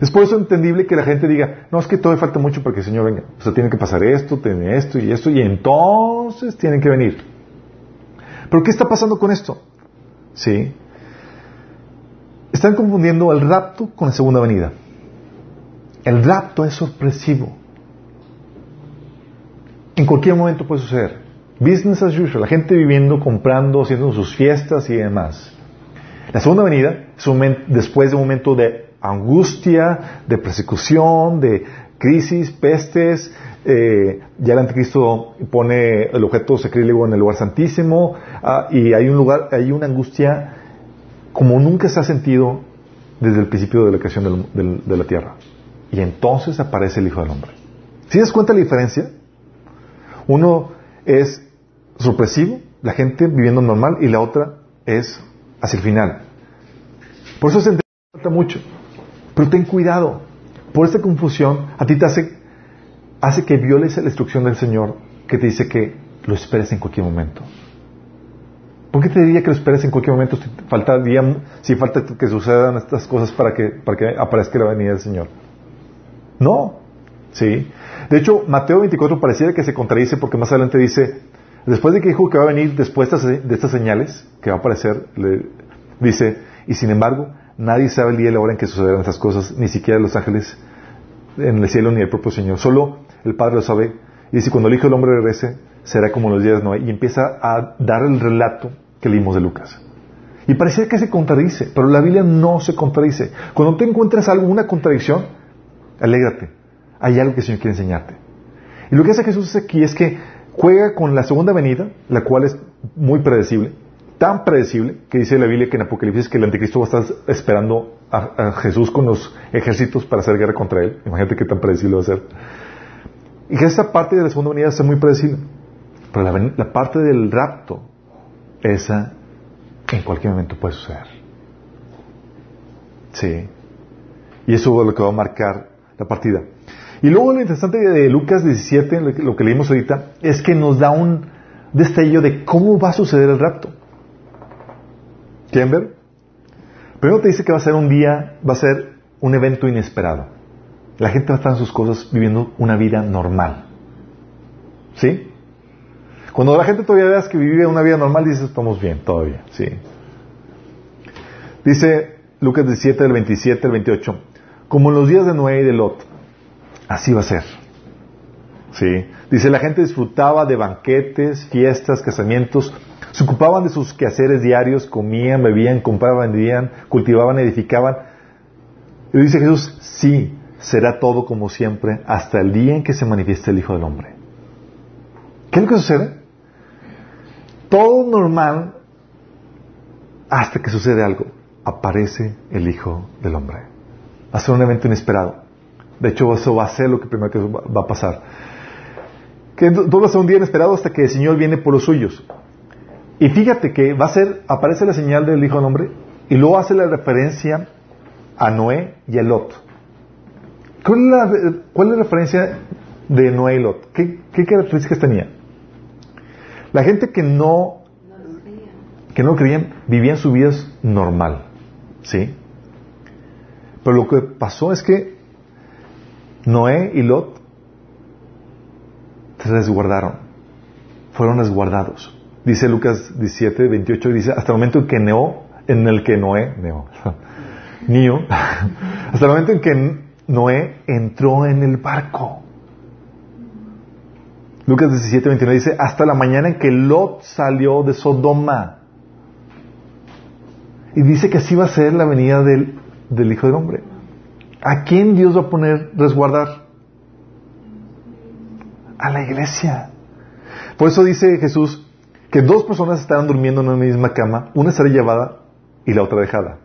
Es por eso entendible que la gente diga, no, es que todavía falta mucho para que el Señor venga. O sea, tiene que pasar esto, tiene esto y esto, y entonces tienen que venir. Pero ¿qué está pasando con esto? Sí. Están confundiendo el rapto con la segunda venida. El rapto es sorpresivo. En cualquier momento puede suceder. Business as usual. La gente viviendo, comprando, haciendo sus fiestas y demás. La segunda venida es después de un momento de angustia, de persecución, de crisis, pestes. Eh, ya el anticristo pone el objeto sacrílego en el lugar santísimo ah, y hay un lugar, hay una angustia como nunca se ha sentido desde el principio de la creación de la tierra. Y entonces aparece el Hijo del Hombre. ¿Si das cuenta la diferencia? Uno es sorpresivo, la gente viviendo normal, y la otra es hacia el final. Por eso se entiende mucho. Pero ten cuidado. Por esta confusión, a ti te hace, hace que violes la instrucción del Señor que te dice que lo esperes en cualquier momento. ¿Por qué te diría que lo esperes en cualquier momento si falta, si falta que sucedan estas cosas para que, para que aparezca la venida del Señor? No. Sí. De hecho, Mateo 24 pareciera que se contradice porque más adelante dice, después de que dijo que va a venir después de estas señales, que va a aparecer, le, dice, y sin embargo, nadie sabe el día y la hora en que sucederán estas cosas, ni siquiera los ángeles en el cielo ni el propio Señor. Solo el Padre lo sabe. Y dice, cuando el Hijo del Hombre regrese, será como los días de Noé. Y empieza a dar el relato que leímos de Lucas. Y parecía que se contradice, pero la Biblia no se contradice. Cuando te encuentras algo, una contradicción, alégrate. Hay algo que el Señor quiere enseñarte. Y lo que hace Jesús aquí es que juega con la segunda venida, la cual es muy predecible, tan predecible que dice la Biblia que en Apocalipsis que el anticristo va a estar esperando a, Jesús con los ejércitos para hacer guerra contra él. Imagínate qué tan predecible va a ser. Y que esta parte de la segunda venida es muy predecible. Pero la parte del rapto, esa en cualquier momento puede suceder. Sí. Y eso es lo que va a marcar la partida. Y luego lo interesante de Lucas 17, lo que leímos ahorita, es que nos da un destello de cómo va a suceder el rapto. ¿Quieren ver? Primero te dice que va a ser un día, va a ser un evento inesperado. La gente va a estar en sus cosas viviendo una vida normal. ¿Sí? Cuando la gente todavía veas que vive una vida normal, dices, estamos bien, todavía. ¿Sí? Dice Lucas 17, del 27 al 28 como en los días de Noé y de Lot. Así va a ser. Sí. Dice, la gente disfrutaba de banquetes, fiestas, casamientos, se ocupaban de sus quehaceres diarios, comían, bebían, compraban, vendían, cultivaban, edificaban. Y dice Jesús, sí, será todo como siempre hasta el día en que se manifieste el Hijo del Hombre. ¿Qué es lo que sucede? Todo normal hasta que sucede algo. Aparece el Hijo del Hombre. Va a ser un evento inesperado. De hecho, eso va a ser lo que primero que va a pasar. Que todo va a ser un día inesperado hasta que el Señor viene por los suyos. Y fíjate que va a ser, aparece la señal del Hijo del Hombre y luego hace la referencia a Noé y a Lot. ¿Cuál es la, referencia de Noé y Lot? ¿Qué, ¿Qué, características tenía? La gente que no, que no creían vivían sus vidas normal, ¿sí? Pero lo que pasó es que Noé y Lot se resguardaron, fueron resguardados. Dice Lucas 17, 28, dice, hasta el momento en que Neo, en el que Noé, Neo, Neo, hasta el momento en que Noé entró en el barco. Lucas 17, 29 dice, hasta la mañana en que Lot salió de Sodoma. Y dice que así va a ser la venida del, del Hijo del Hombre. ¿A quién Dios va a poner resguardar? A la iglesia. Por eso dice Jesús que dos personas estaban durmiendo en una misma cama, una será llevada y la otra dejada.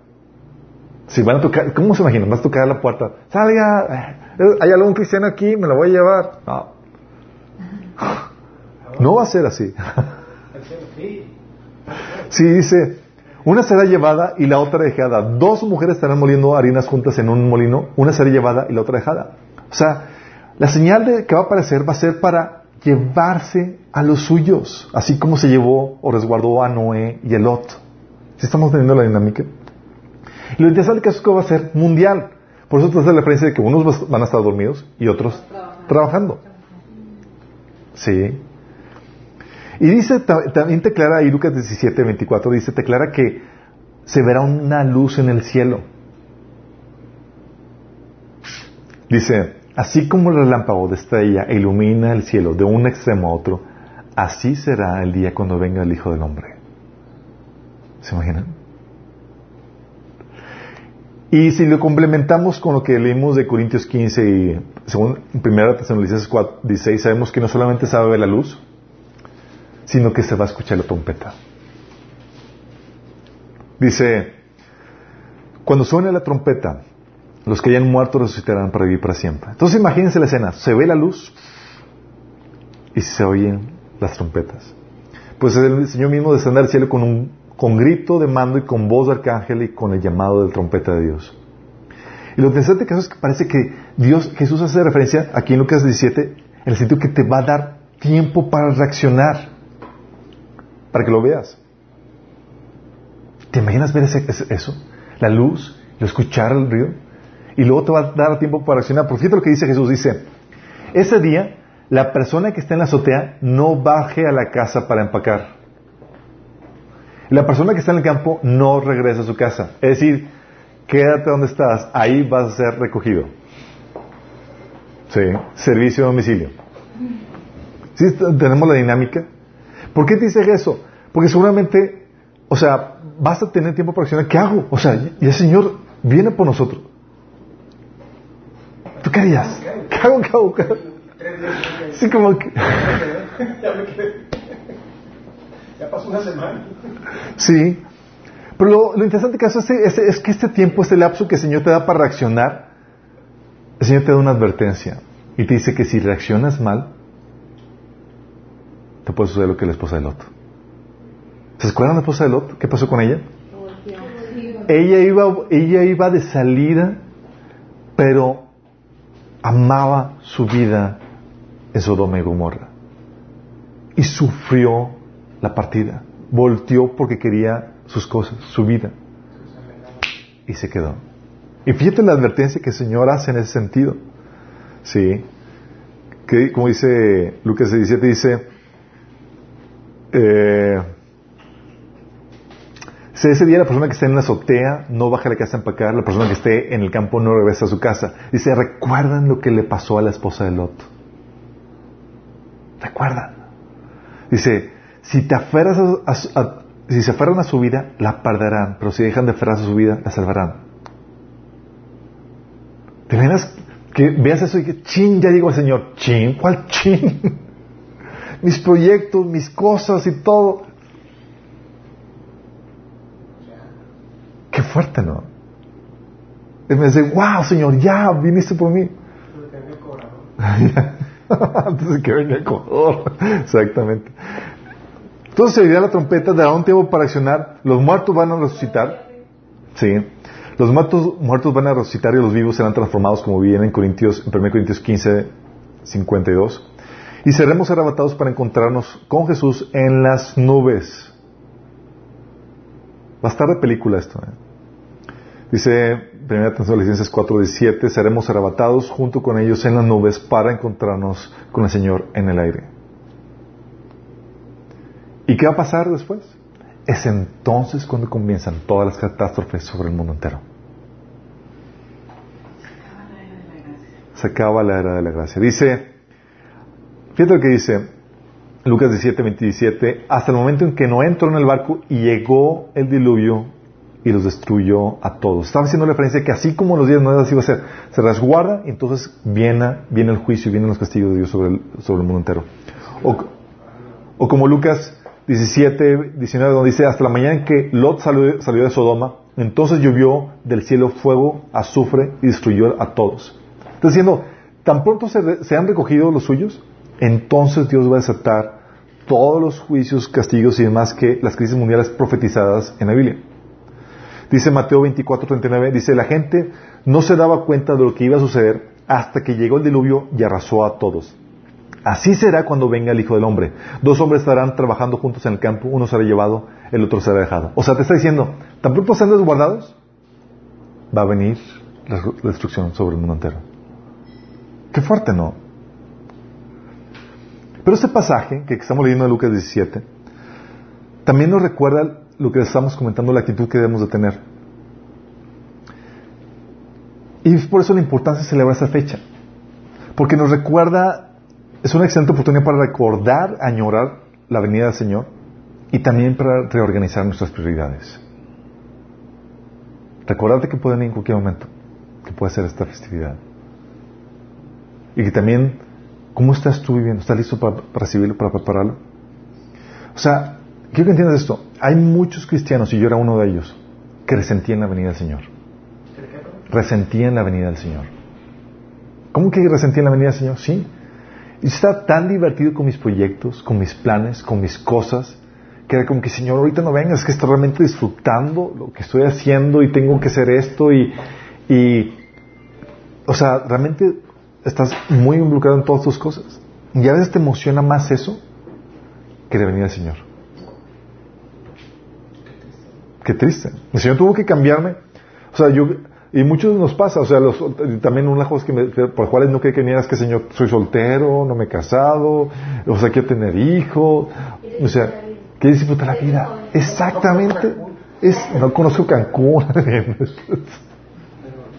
Si van a tocar, ¿cómo se imaginan? Vas a tocar la puerta, salga, eh, hay algún cristiano aquí, me lo voy a llevar. No. No va a ser así. Sí, dice, una será llevada y la otra dejada. Dos mujeres estarán moliendo harinas juntas en un molino, una será llevada y la otra dejada. O sea, la señal de que va a aparecer va a ser para llevarse a los suyos, así como se llevó o resguardó a Noé y a Lot. Si estamos teniendo la dinámica. Y lo interesante que eso va a ser mundial. Por eso te hace la referencia de que unos van a estar dormidos y otros trabajando. Sí. Y dice, también te aclara ahí Lucas 17, 24, dice, te aclara que se verá una luz en el cielo. Dice, así como el relámpago de estrella ilumina el cielo de un extremo a otro, así será el día cuando venga el Hijo del Hombre. ¿Se imaginan? Y si lo complementamos con lo que leímos de Corintios 15 y según 1 Tesalonicenses 16, sabemos que no solamente a ver la luz, sino que se va a escuchar la trompeta. Dice, cuando suene la trompeta, los que hayan muerto resucitarán para vivir para siempre. Entonces imagínense la escena, se ve la luz y se oyen las trompetas. Pues el Señor mismo descenderá al cielo con un con grito de mando y con voz de arcángel y con el llamado de trompeta de Dios. Y lo interesante que es que parece que Dios, Jesús hace referencia aquí en Lucas 17, en el sentido que te va a dar tiempo para reaccionar, para que lo veas. ¿Te imaginas ver eso? La luz, lo escuchar el río, y luego te va a dar tiempo para reaccionar. Por fíjate lo que dice Jesús, dice, ese día la persona que está en la azotea no baje a la casa para empacar. La persona que está en el campo no regresa a su casa. Es decir, quédate donde estás, ahí vas a ser recogido. Sí, servicio a domicilio. ¿Sí tenemos la dinámica? ¿Por qué te dice eso? Porque seguramente, o sea, vas a tener tiempo para accionar. ¿Qué hago? O sea, y el Señor viene por nosotros. ¿Tú qué harías? ¿Qué hago? ¿Qué hago? ¿Qué hago? Sí, como que... Ya pasó una semana. Sí. Pero lo, interesante que hace es, que este tiempo, este lapso que el Señor te da para reaccionar, el Señor te da una advertencia y te dice que si reaccionas mal, te puede suceder lo que la esposa de Lot. ¿Se acuerdan la esposa de Lot? ¿Qué pasó con ella? Ella iba, ella iba de salida, pero amaba su vida en Sodoma y Gomorra. Y sufrió la partida. Volteó porque quería sus cosas, su vida. Y se quedó. Y fíjate la advertencia que el Señor hace en ese sentido. Sí. Que, como dice Lucas 17, dice, eh, si ese día la persona que esté en la azotea no baja la casa a empacar, la persona que esté en el campo no regresa a su casa. Dice, recuerdan lo que le pasó a la esposa de Lot. Recuerda. Dice, si te aferras a, a- si se aferran a su vida, la perderán, pero si dejan de aferrarse a su vida, la salvarán. ¿Te imaginas que veas eso y que chin, ya llegó el Señor? Chin, ¿cuál chin? mis proyectos, mis cosas y todo. Qué fuerte, ¿no? Y me dice, wow, Señor, ya viniste por mí. Antes de que venga el cobrador. Exactamente. Entonces se oirá la trompeta, dará un tiempo para accionar, los muertos van a resucitar. Sí. Los muertos, muertos van a resucitar y los vivos serán transformados como viene en Corintios, en 1 Corintios 15, 52. Y seremos arrebatados para encontrarnos con Jesús en las nubes. Va a estar de película esto. ¿eh? Dice 1 Tesalonicenses 4:17, seremos arrebatados junto con ellos en las nubes para encontrarnos con el Señor en el aire. ¿Y qué va a pasar después? Es entonces cuando comienzan todas las catástrofes sobre el mundo entero. Se acaba la era de la gracia. Dice, fíjate lo que dice Lucas 17, 27, hasta el momento en que no entró en el barco y llegó el diluvio y los destruyó a todos. Estaba haciendo referencia que así como los días no así va a ser. Se resguarda y entonces viene, viene el juicio y vienen los castigos de Dios sobre el, sobre el mundo entero. O, o como Lucas 17, 19, donde dice, hasta la mañana en que Lot salió, de Sodoma, entonces llovió del cielo fuego, azufre y destruyó a todos. Está diciendo, tan pronto se han recogido los suyos, entonces Dios va a desatar todos los juicios, castigos y demás que las crisis mundiales profetizadas en la Biblia. Dice Mateo 24, 39, dice, la gente no se daba cuenta de lo que iba a suceder hasta que llegó el diluvio y arrasó a todos. Así será cuando venga el Hijo del Hombre. Dos hombres estarán trabajando juntos en el campo, uno será llevado, el otro será dejado. O sea, te está diciendo, tan pronto sean desguardados, va a venir la destrucción sobre el mundo entero. Qué fuerte, ¿no? Pero este pasaje que estamos leyendo de Lucas 17 también nos recuerda lo que estamos comentando, la actitud que debemos de tener. Y es por eso la importancia de celebrar esta fecha. Porque nos recuerda, es una excelente oportunidad para recordar, añorar la venida del Señor y también para reorganizar nuestras prioridades. Recordarte que puede venir en cualquier momento, que puede ser esta festividad. Y que también, ¿cómo estás tú viviendo? ¿Estás listo para, para recibirlo, para prepararlo? O sea, quiero que entiendas esto. Hay muchos cristianos, y yo era uno de ellos, que resentían la venida del Señor. Resentían la venida del Señor. ¿Cómo que resentían la venida del Señor? Sí. Y estaba tan divertido con mis proyectos, con mis planes, con mis cosas, que era como que, Señor, ahorita no vengas, es que estoy realmente disfrutando lo que estoy haciendo y tengo que hacer esto y, y o sea, realmente estás muy involucrado en todas tus cosas. Y a veces te emociona más eso que la venida del Señor. Qué triste. El Señor tuvo que cambiarme. O sea, yo, y muchos nos pasa, o sea, los, también una cosa que me, por las cuales no quería que viniera es que, Señor, soy soltero, no me he casado, o sea, quiero tener hijo, o sea, quiero disfrutar la vida. Exactamente. Es, no conozco Cancún.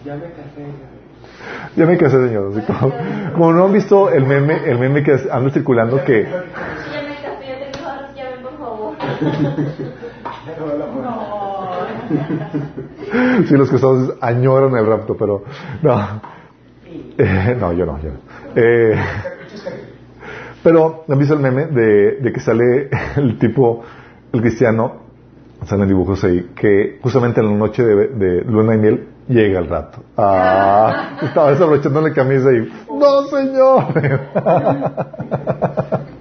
Ya me casé. ya. me casé, Señor. Así como, como no han visto el meme, el meme que anda circulando que, Ya me casé, ya tengo hijos, ya ven por favor. Sí, los casados añoran el rapto, pero no. Eh, no, yo no, yo no. Eh, pero, ¿han visto el meme de, de que sale el tipo, el cristiano, salen dibujos ahí, que justamente en la noche de, de luna y miel llega el rapto? Ah, estaba desabrochando la camisa y, ¡No, señor!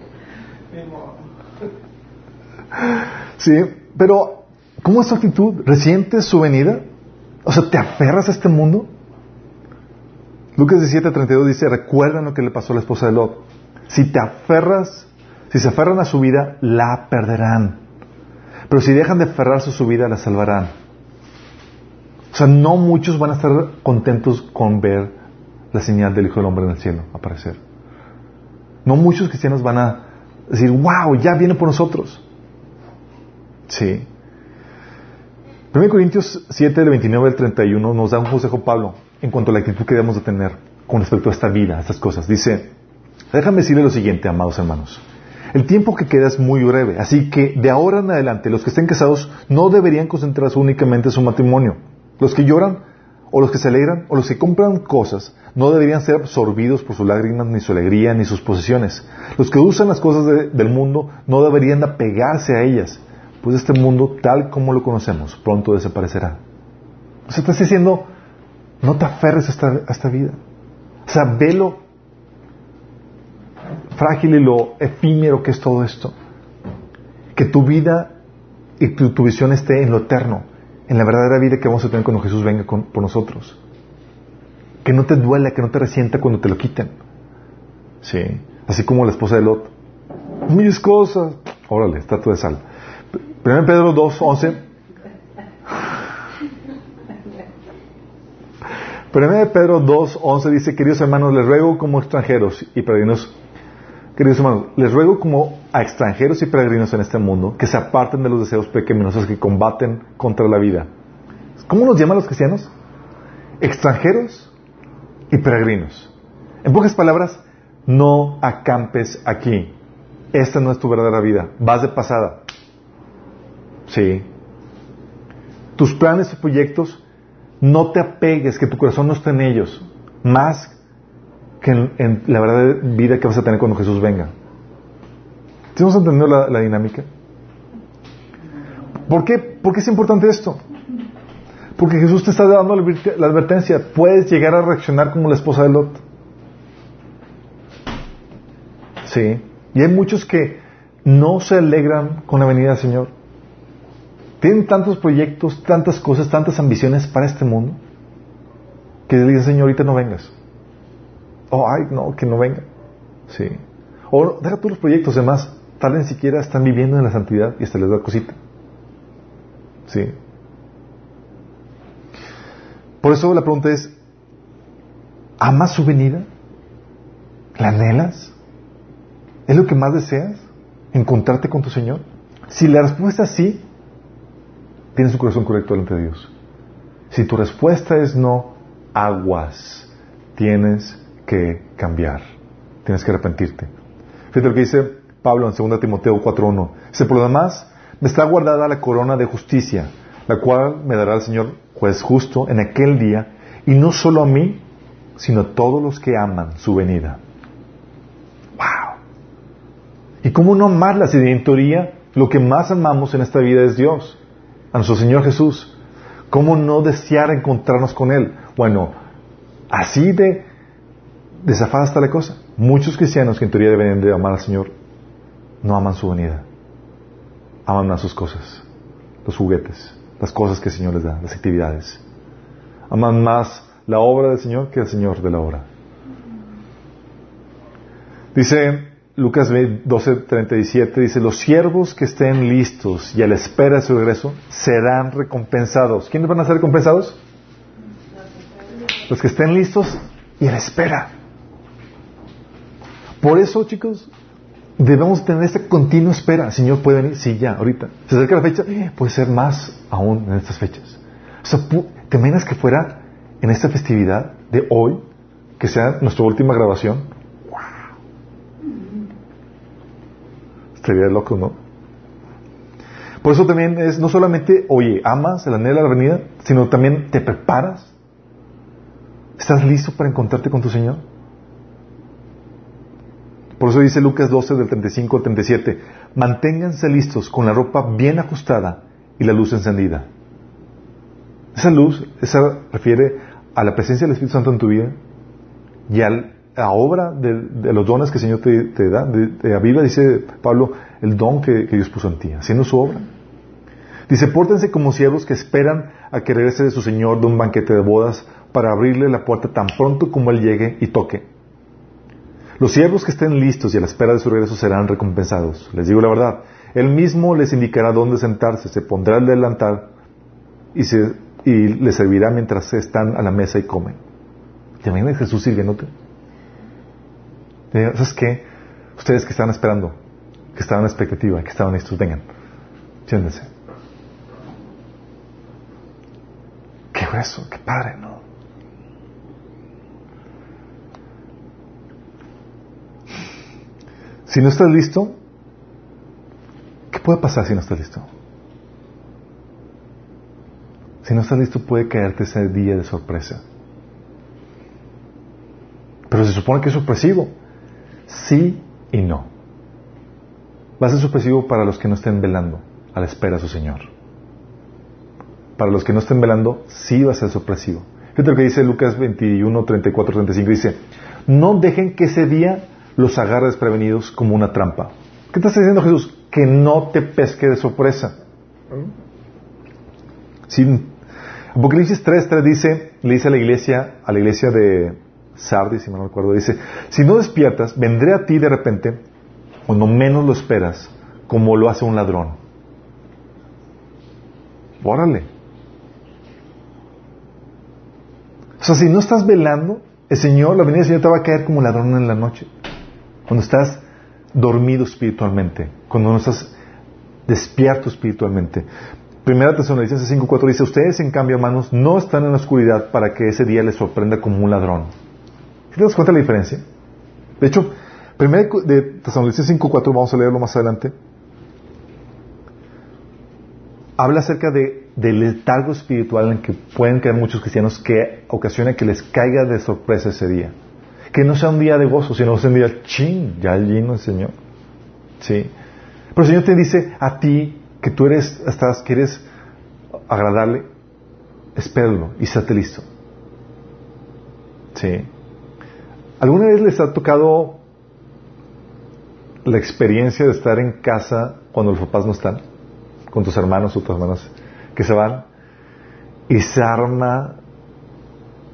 Sí, pero ¿cómo es tu actitud? ¿Resientes su venida? O sea, ¿te aferras a este mundo? Lucas 17:32 dice, recuerdan lo que le pasó a la esposa de Lot. Si te aferras, si se aferran a su vida, la perderán. Pero si dejan de aferrarse a su vida, la salvarán. O sea, no muchos van a estar contentos con ver la señal del Hijo del Hombre en el cielo aparecer. No muchos cristianos van a decir, wow, ya viene por nosotros. Sí. 1 Corintios 7, del 29 al 31 nos da un consejo Pablo en cuanto a la actitud que debemos de tener con respecto a esta vida, a estas cosas. Dice, Déjame decirle lo siguiente, amados hermanos. El tiempo que queda es muy breve, así que de ahora en adelante los que estén casados no deberían concentrarse únicamente en su matrimonio. Los que lloran o los que se alegran o los que compran cosas no deberían ser absorbidos por sus lágrimas, ni su alegría, ni sus posesiones. Los que usan las cosas de- del mundo no deberían apegarse a ellas, pues este mundo, tal como lo conocemos, pronto desaparecerá. O sea, estás diciendo, no te aferres a esta, vida. O sea, velo frágil y lo efímero que es todo esto. Que tu vida y tu, visión esté en lo eterno, en la verdadera vida que vamos a tener cuando Jesús venga por nosotros. Que no te duela, que no te resienta cuando te lo quiten. Sí. Así como la esposa de Lot. Mis cosas. Órale, estatua de sal. 1 Pedro 2, 11. 1 Pedro 2, 11 dice, queridos hermanos, les ruego como extranjeros y peregrinos, queridos hermanos, les ruego como a extranjeros y peregrinos en este mundo, que se aparten de los deseos pecaminosos que combaten contra la vida. ¿Cómo nos llaman los cristianos? Extranjeros y peregrinos. En pocas palabras, no acampes aquí. Esta no es tu verdadera vida. Vas de pasada. Sí. Tus planes y proyectos, no te apegues, que tu corazón no esté en ellos. Más que en, la verdadera vida que vas a tener cuando Jesús venga. ¿Sí entendido la, la dinámica? ¿Por qué? ¿Por qué es importante esto? Porque Jesús te está dando la advertencia. Puedes llegar a reaccionar como la esposa de Lot. Sí. Y hay muchos que no se alegran con la venida del Señor. Tienen tantos proyectos, tantas cosas, tantas ambiciones para este mundo, que le dicen, Señor, ahorita no vengas. Oh, ay, no, que no venga. Sí. O deja tú los proyectos, además, tal vez ni siquiera están viviendo en la santidad y hasta les da cosita. Sí. Por eso la pregunta es, ¿amas su venida? ¿La anhelas? ¿Es lo que más deseas? ¿Encontrarte con tu Señor? Si la respuesta es sí, tienes un corazón correcto delante de Dios. Si tu respuesta es no, aguas. Tienes que cambiar. Tienes que arrepentirte. Fíjate lo que dice Pablo en 2 Timoteo 4.1. Dice, por lo demás, me está guardada la corona de justicia, la cual me dará el Señor juez justo en aquel día, y no solo a mí, sino a todos los que aman su venida. ¡Wow! ¿Y cómo no amarla si en lo que más amamos en esta vida es Dios, a nuestro Señor Jesús? ¿Cómo no desear encontrarnos con Él? Bueno, así de desafada está la cosa. Muchos cristianos que en teoría deben de amar al Señor no aman su venida. Aman más sus cosas, los juguetes, las cosas que el Señor les da, las actividades. Aman más la obra del Señor que el Señor de la obra. Dice Lucas 12:37, dice, los siervos que estén listos y a la espera de su regreso serán recompensados. ¿Quiénes van a ser recompensados? Los que estén listos y a la espera. Por eso, chicos, debemos tener esta continua espera. Señor puede venir, sí, ya, ahorita. Se acerca la fecha, eh, puede ser más aún en estas fechas. O sea, ¿te imaginas que fuera en esta festividad de hoy, que sea nuestra última grabación? Estaría loco, ¿no? Por eso también es, no solamente, oye, amas el anhelo de la venida, sino también te preparas. ¿Estás listo para encontrarte con tu Señor? Por eso dice Lucas 12 del 35 al 37, manténganse listos con la ropa bien ajustada y la luz encendida. Esa luz, esa refiere a la presencia del Espíritu Santo en tu vida y a la obra de, los dones que el Señor te, da. De, de Biblia dice Pablo, el don que, Dios puso en ti, haciendo su obra. Dice, pórtense como siervos que esperan a que regrese de su Señor de un banquete de bodas para abrirle la puerta tan pronto como Él llegue y toque. Los siervos que estén listos y a la espera de su regreso serán recompensados. Les digo la verdad, Él mismo les indicará dónde sentarse, se pondrá el delantal y les servirá mientras están a la mesa y comen. ¿Te imaginas Jesús sirviéndote? ¿Sabes? Ustedes que estaban esperando, que estaban en expectativa, que estaban listos, vengan, siéntense. Qué grueso, qué padre, ¿no? Si no estás listo, ¿qué puede pasar si no estás listo? Si no estás listo puede caerte ese día de sorpresa. Pero se supone que es sorpresivo. Sí y no. Va a ser sorpresivo para los que no estén velando a la espera de su Señor. Para los que no estén velando, sí va a ser sorpresivo. Fíjate lo que dice Lucas 21, 34, 35. Dice, no dejen que ese día los agarre desprevenidos como una trampa. ¿Qué está diciendo Jesús? Que no te pesque de sorpresa. Sí. Apocalipsis 3, 3 dice, le dice a la iglesia, a la iglesia de Sardis, si no me acuerdo, dice, si no despiertas, vendré a ti de repente, cuando menos lo esperas, como lo hace un ladrón. Órale. O sea, si no estás velando, el Señor, la venida del Señor te va a caer como ladrón en la noche. Cuando estás dormido espiritualmente, cuando no estás despierto espiritualmente. Primera Tesalonicenses 5.4 dice, ustedes en cambio, hermanos, no están en la oscuridad para que ese día les sorprenda como un ladrón. ¿Te das cuenta la diferencia? De hecho, primera de Tesalonicenses 5.4, vamos a leerlo más adelante, habla acerca de, del letargo espiritual en que pueden caer muchos cristianos que ocasiona que les caiga de sorpresa ese día. Que no sea un día de gozo, sino sea un día chin, ya allí no el Señor. ¿Sí? Pero el Señor te dice a ti que tú eres, estás, quieres agradarle, espéralo y estate listo. ¿Sí? ¿Alguna vez les ha tocado la experiencia de estar en casa cuando los papás no están? Con tus hermanos o tus hermanas que se van y se arma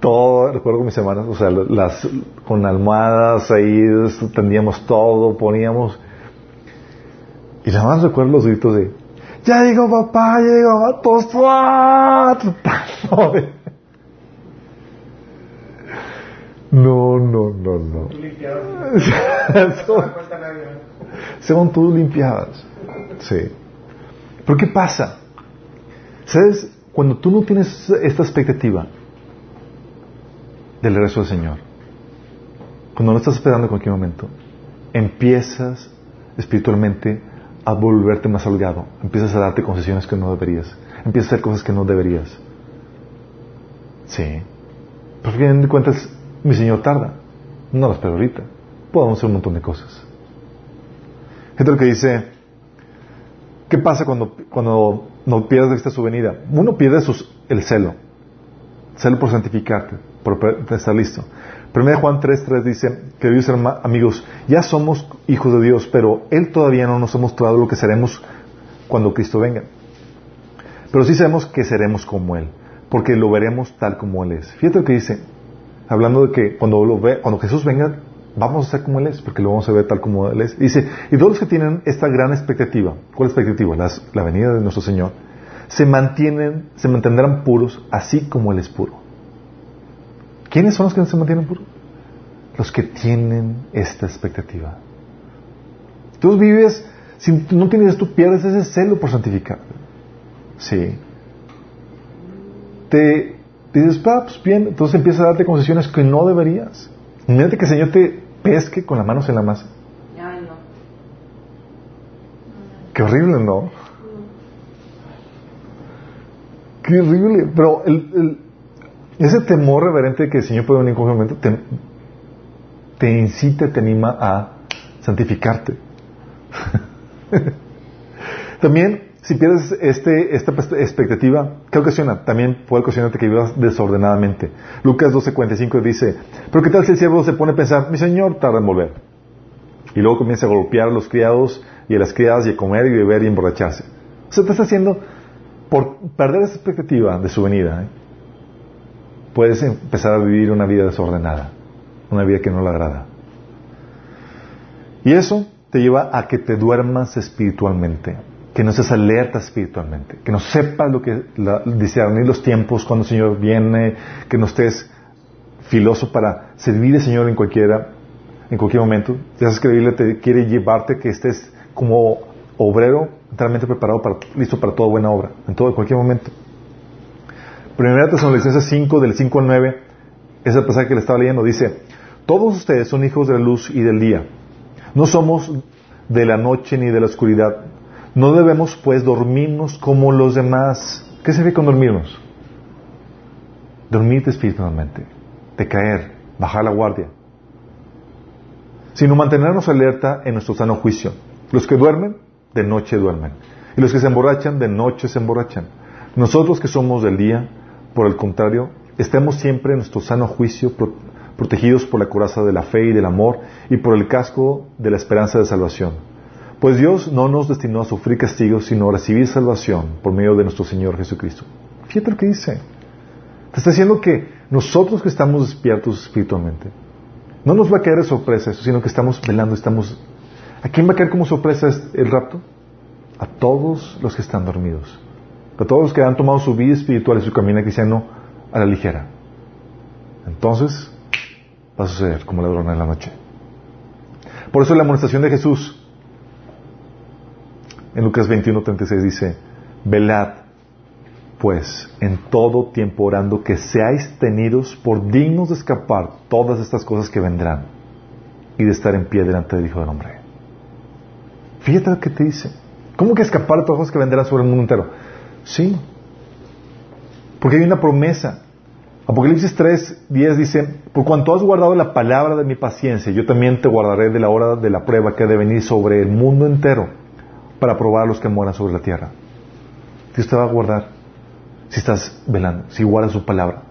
todo, recuerdo con mis hermanas, o sea, las, con almohadas ahí tendíamos todo, poníamos, y nada más recuerdo los gritos de, ya digo papá, ya digo mamá, todos, No, no, no, no. Tú limpiabas. Son- No se da cuenta nadie, ¿no? Según tú limpiadas. Sí. ¿Pero qué pasa? ¿Sabes? Cuando tú no tienes esta expectativa del regreso del Señor, cuando no estás esperando en cualquier momento, empiezas espiritualmente a volverte más holgado, empiezas a darte concesiones que no deberías, empiezas a hacer cosas que no deberías. Sí. Fin de cuentas, mi Señor tarda. No lo espero ahorita. Podemos hacer un montón de cosas. Gente lo que dice, ¿qué pasa cuando, cuando no pierdes de vista su venida? Uno pierde sus, el celo. Celo por santificarte, por estar listo. 1 Juan 3.3 dice, queridos herma- amigos, ya somos hijos de Dios, pero Él todavía no nos ha mostrado lo que seremos cuando Cristo venga. Pero sí sabemos que seremos como Él, porque lo veremos tal como Él es. Fíjate lo que dice, hablando de que cuando, lo ve, cuando Jesús venga, vamos a ser como Él es, porque lo vamos a ver tal como Él es. Dice, y todos los que tienen esta gran expectativa, ¿cuál expectativa? Las- la venida de nuestro Señor, se mantienen, se mantendrán puros, así como Él es puro. ¿Quiénes son los que se mantienen puros? Los que tienen esta expectativa. Tú vives, si no tienes, tú pierdes ese celo por santificar. Sí. Te dices, ah, pues bien, entonces empiezas a darte concesiones que no deberías. Imagínate que el Señor te pesque con las manos en la masa. Ay, no. Qué horrible, ¿no? Qué horrible. Pero el, el- ese temor reverente de que el Señor puede venir en cualquier momento te, te incita, te anima a santificarte. También, si pierdes este, esta expectativa, ¿qué ocasiona? También puede ocasionarte que vivas desordenadamente. Lucas 12:45 dice, pero ¿qué tal si el siervo se pone a pensar, mi Señor tarda en volver? Y luego comienza a golpear a los criados y a las criadas y a comer y beber y emborracharse. O sea, te está haciendo, por perder esa expectativa de su venida, ¿eh? puedes empezar a vivir una vida desordenada, una vida que no le agrada. Y eso te lleva a que te duermas espiritualmente, que no estés alerta espiritualmente, que no sepas lo que la, discernir los tiempos cuando el Señor viene, que no estés filoso para servir al Señor en cualquiera, en cualquier momento. Ya sabes que la Biblia te quiere llevarte que estés como obrero enteramente preparado, para, listo para toda buena obra, en todo, en cualquier momento. Primera Tesalonicenses 5, del 5 al 9, ese pasaje que le estaba leyendo, dice, todos ustedes son hijos de la luz y del día. No somos de la noche ni de la oscuridad. No debemos, pues, dormirnos como los demás. ¿Qué se ve con dormirnos? Dormirte espiritualmente, de caer, bajar la guardia, sino mantenernos alerta en nuestro sano juicio. Los que duermen, de noche duermen. Y los que se emborrachan, de noche se emborrachan. Nosotros que somos del día, por el contrario, estemos siempre en nuestro sano juicio, protegidos por la coraza de la fe y del amor y por el casco de la esperanza de salvación. Pues Dios no nos destinó a sufrir castigo, sino a recibir salvación por medio de nuestro Señor Jesucristo. Fíjate lo que dice. Te está diciendo que nosotros que estamos despiertos espiritualmente, no nos va a caer de sorpresa eso, sino que estamos velando, estamos... ¿A quién va a caer como sorpresa el rapto? A todos los que están dormidos. A todos los que han tomado su vida espiritual y su camino cristiano a la ligera. Entonces, va a suceder como ladrón en la noche. Por eso la amonestación de Jesús en Lucas 21:36 dice, velad pues en todo tiempo orando que seáis tenidos por dignos de escapar todas estas cosas que vendrán y de estar en pie delante del Hijo del Hombre. Fíjate lo que te dice. ¿Cómo que escapar todas las cosas que vendrán sobre el mundo entero? Sí. Porque hay una promesa. Apocalipsis 3, 10 dice, por cuanto has guardado la palabra de mi paciencia, yo también te guardaré de la hora de la prueba que ha de venir sobre el mundo entero para probar a los que moran sobre la tierra. Dios te va a guardar si estás velando, si guardas su palabra.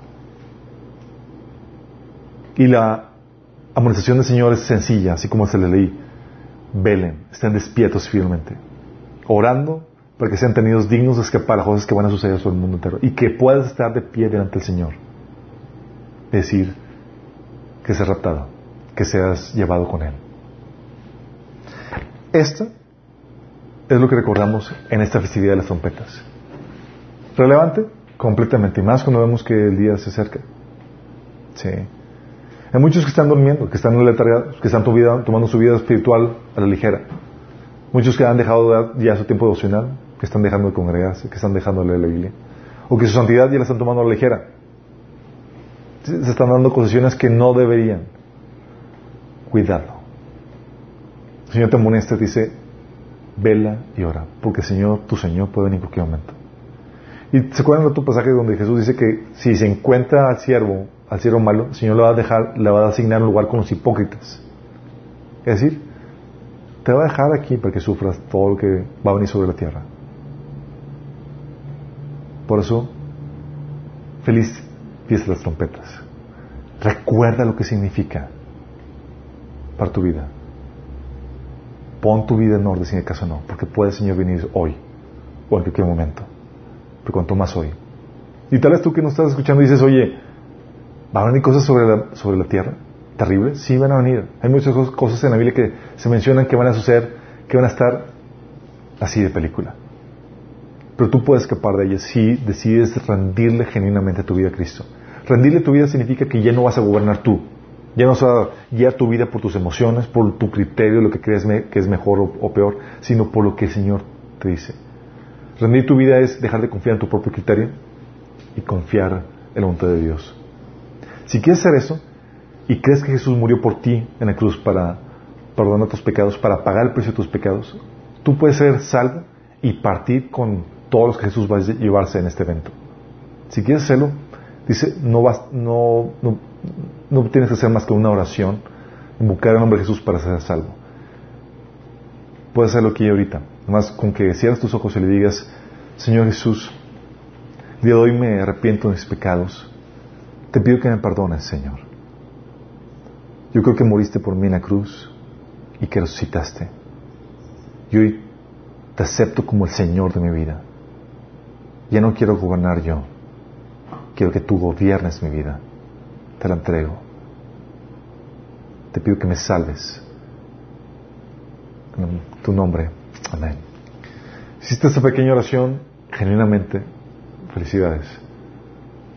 Y la amonestación del Señor es sencilla, así como se le leí. Velen, estén despiertos firmemente, orando para que sean tenidos dignos de escapar a cosas que van a suceder sobre el mundo entero y que puedas estar de pie delante del Señor. Decir que seas raptado, que seas llevado con Él. Esto es lo que recordamos en esta festividad de las trompetas. ¿Relevante? Completamente. Y más cuando vemos que el día se acerca. Sí. Hay muchos que están durmiendo, que están en la que están tomando su vida espiritual a la ligera. Muchos que han dejado ya su tiempo devocional, que están dejando de congregarse, que están dejando de la Biblia. O que su santidad ya la están tomando a la ligera. Se están dando concesiones que no deberían. Cuidado. El Señor te amonesta, dice, vela y ora, porque Señor, tu Señor, puede venir en cualquier momento. Y se acuerdan de otro pasaje donde Jesús dice que si se encuentra al siervo, al siervo malo, el Señor le va a dejar, le va a asignar un lugar con los hipócritas. Es decir, te va a dejar aquí para que sufras todo lo que va a venir sobre la tierra. Por eso, feliz fiesta de las trompetas. Recuerda lo que significa para tu vida. Pon tu vida en orden si en el caso no, porque puede el Señor venir hoy o en cualquier momento. Pero cuanto más hoy. Y tal vez tú que nos estás escuchando dices, oye, ¿van a venir cosas sobre la, sobre la tierra? ¿Terribles? Sí, van a venir. Hay muchas cosas en la Biblia que se mencionan que van a suceder, que van a estar así de película. Pero tú puedes escapar de ellas si decides rendirle genuinamente tu vida a Cristo. Rendirle tu vida significa que ya no vas a gobernar tú. Ya no vas a guiar tu vida por tus emociones, por tu criterio, lo que crees que es mejor o, peor, sino por lo que el Señor te dice. Rendir tu vida es dejar de confiar en tu propio criterio y confiar en la voluntad de Dios. Si quieres hacer eso y crees que Jesús murió por ti en la cruz para perdonar tus pecados, para pagar el precio de tus pecados, tú puedes ser salvo y partir con todos los que Jesús va a llevarse en este evento. Si quieres hacerlo, dice, no, vas, no, no tienes que hacer más que una oración, invocar el nombre de Jesús para ser salvo. Puedes hacerlo aquí y ahorita. Más con que cierres tus ojos y le digas, Señor Jesús, día de hoy me arrepiento de mis pecados. Te pido que me perdones, Señor. Yo creo que moriste por mí en la cruz y que resucitaste. Y hoy te acepto como el Señor de mi vida. Ya no quiero gobernar yo. Quiero que tú gobiernes mi vida. Te la entrego. Te pido que me salves. En tu nombre. Amén. Hiciste esta pequeña oración genuinamente. Felicidades.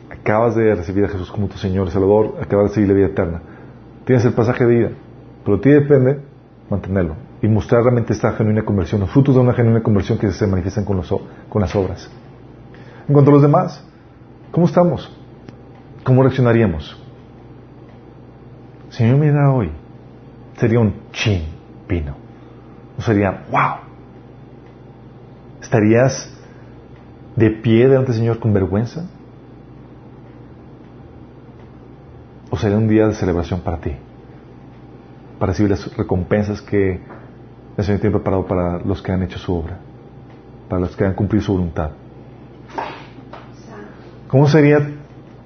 Acabas de recibir a Jesús como tu Señor y Salvador. Acabas de recibir la vida eterna. Tienes el pasaje de vida. Pero a ti depende mantenerlo y mostrar realmente esta genuina conversión, los frutos de una genuina conversión que se manifiestan con, con las obras. En cuanto a los demás, ¿cómo estamos? ¿Cómo reaccionaríamos? Si me mirara hoy, sería un chin. vino? ¿No sería, wow? ¿Estarías de pie delante del Señor con vergüenza? ¿O sería un día de celebración para ti? Para recibir las recompensas que el Señor tiene preparado para los que han hecho su obra, para los que han cumplido su voluntad. ¿Cómo sería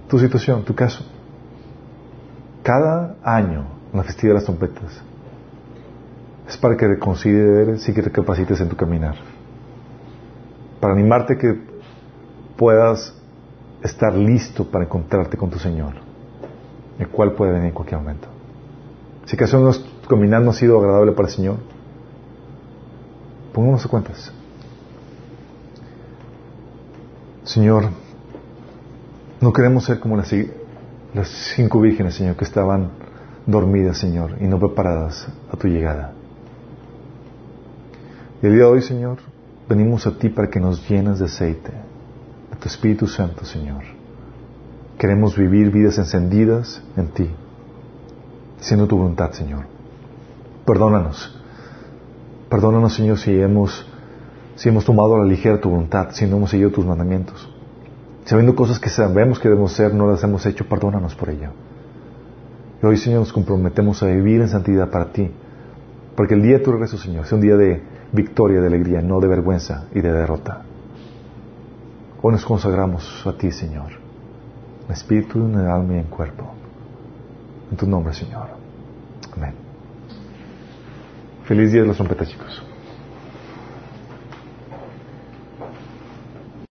tu situación, tu caso? Cada año, la festividad de las trompetas, es para que reconsideres y que recapacites en tu caminar. Para animarte que puedas estar listo para encontrarte con tu Señor, el cual puede venir en cualquier momento. Si acaso nuestro caminar no ha sido agradable para el Señor, pongámonos a cuentas. Señor, no queremos ser como las, las cinco vírgenes, Señor, que estaban dormidas, Señor, y no preparadas a tu llegada. Y el día de hoy, Señor, venimos a ti para que nos llenes de aceite, de tu Espíritu Santo, Señor. Queremos vivir vidas encendidas en ti, siendo tu voluntad, Señor. Perdónanos. Perdónanos, Señor, si hemos, si hemos tomado a la ligera tu voluntad, si no hemos seguido tus mandamientos. Sabiendo cosas que sabemos que debemos ser, no las hemos hecho, perdónanos por ello. Y hoy, Señor, nos comprometemos a vivir en santidad para ti. Porque el día de tu regreso, Señor, sea un día de victoria, de alegría, no de vergüenza y de derrota. Hoy nos consagramos a ti, Señor, en espíritu, en alma y en cuerpo. En tu nombre, Señor. Amén. Feliz día de los trompetas, chicos.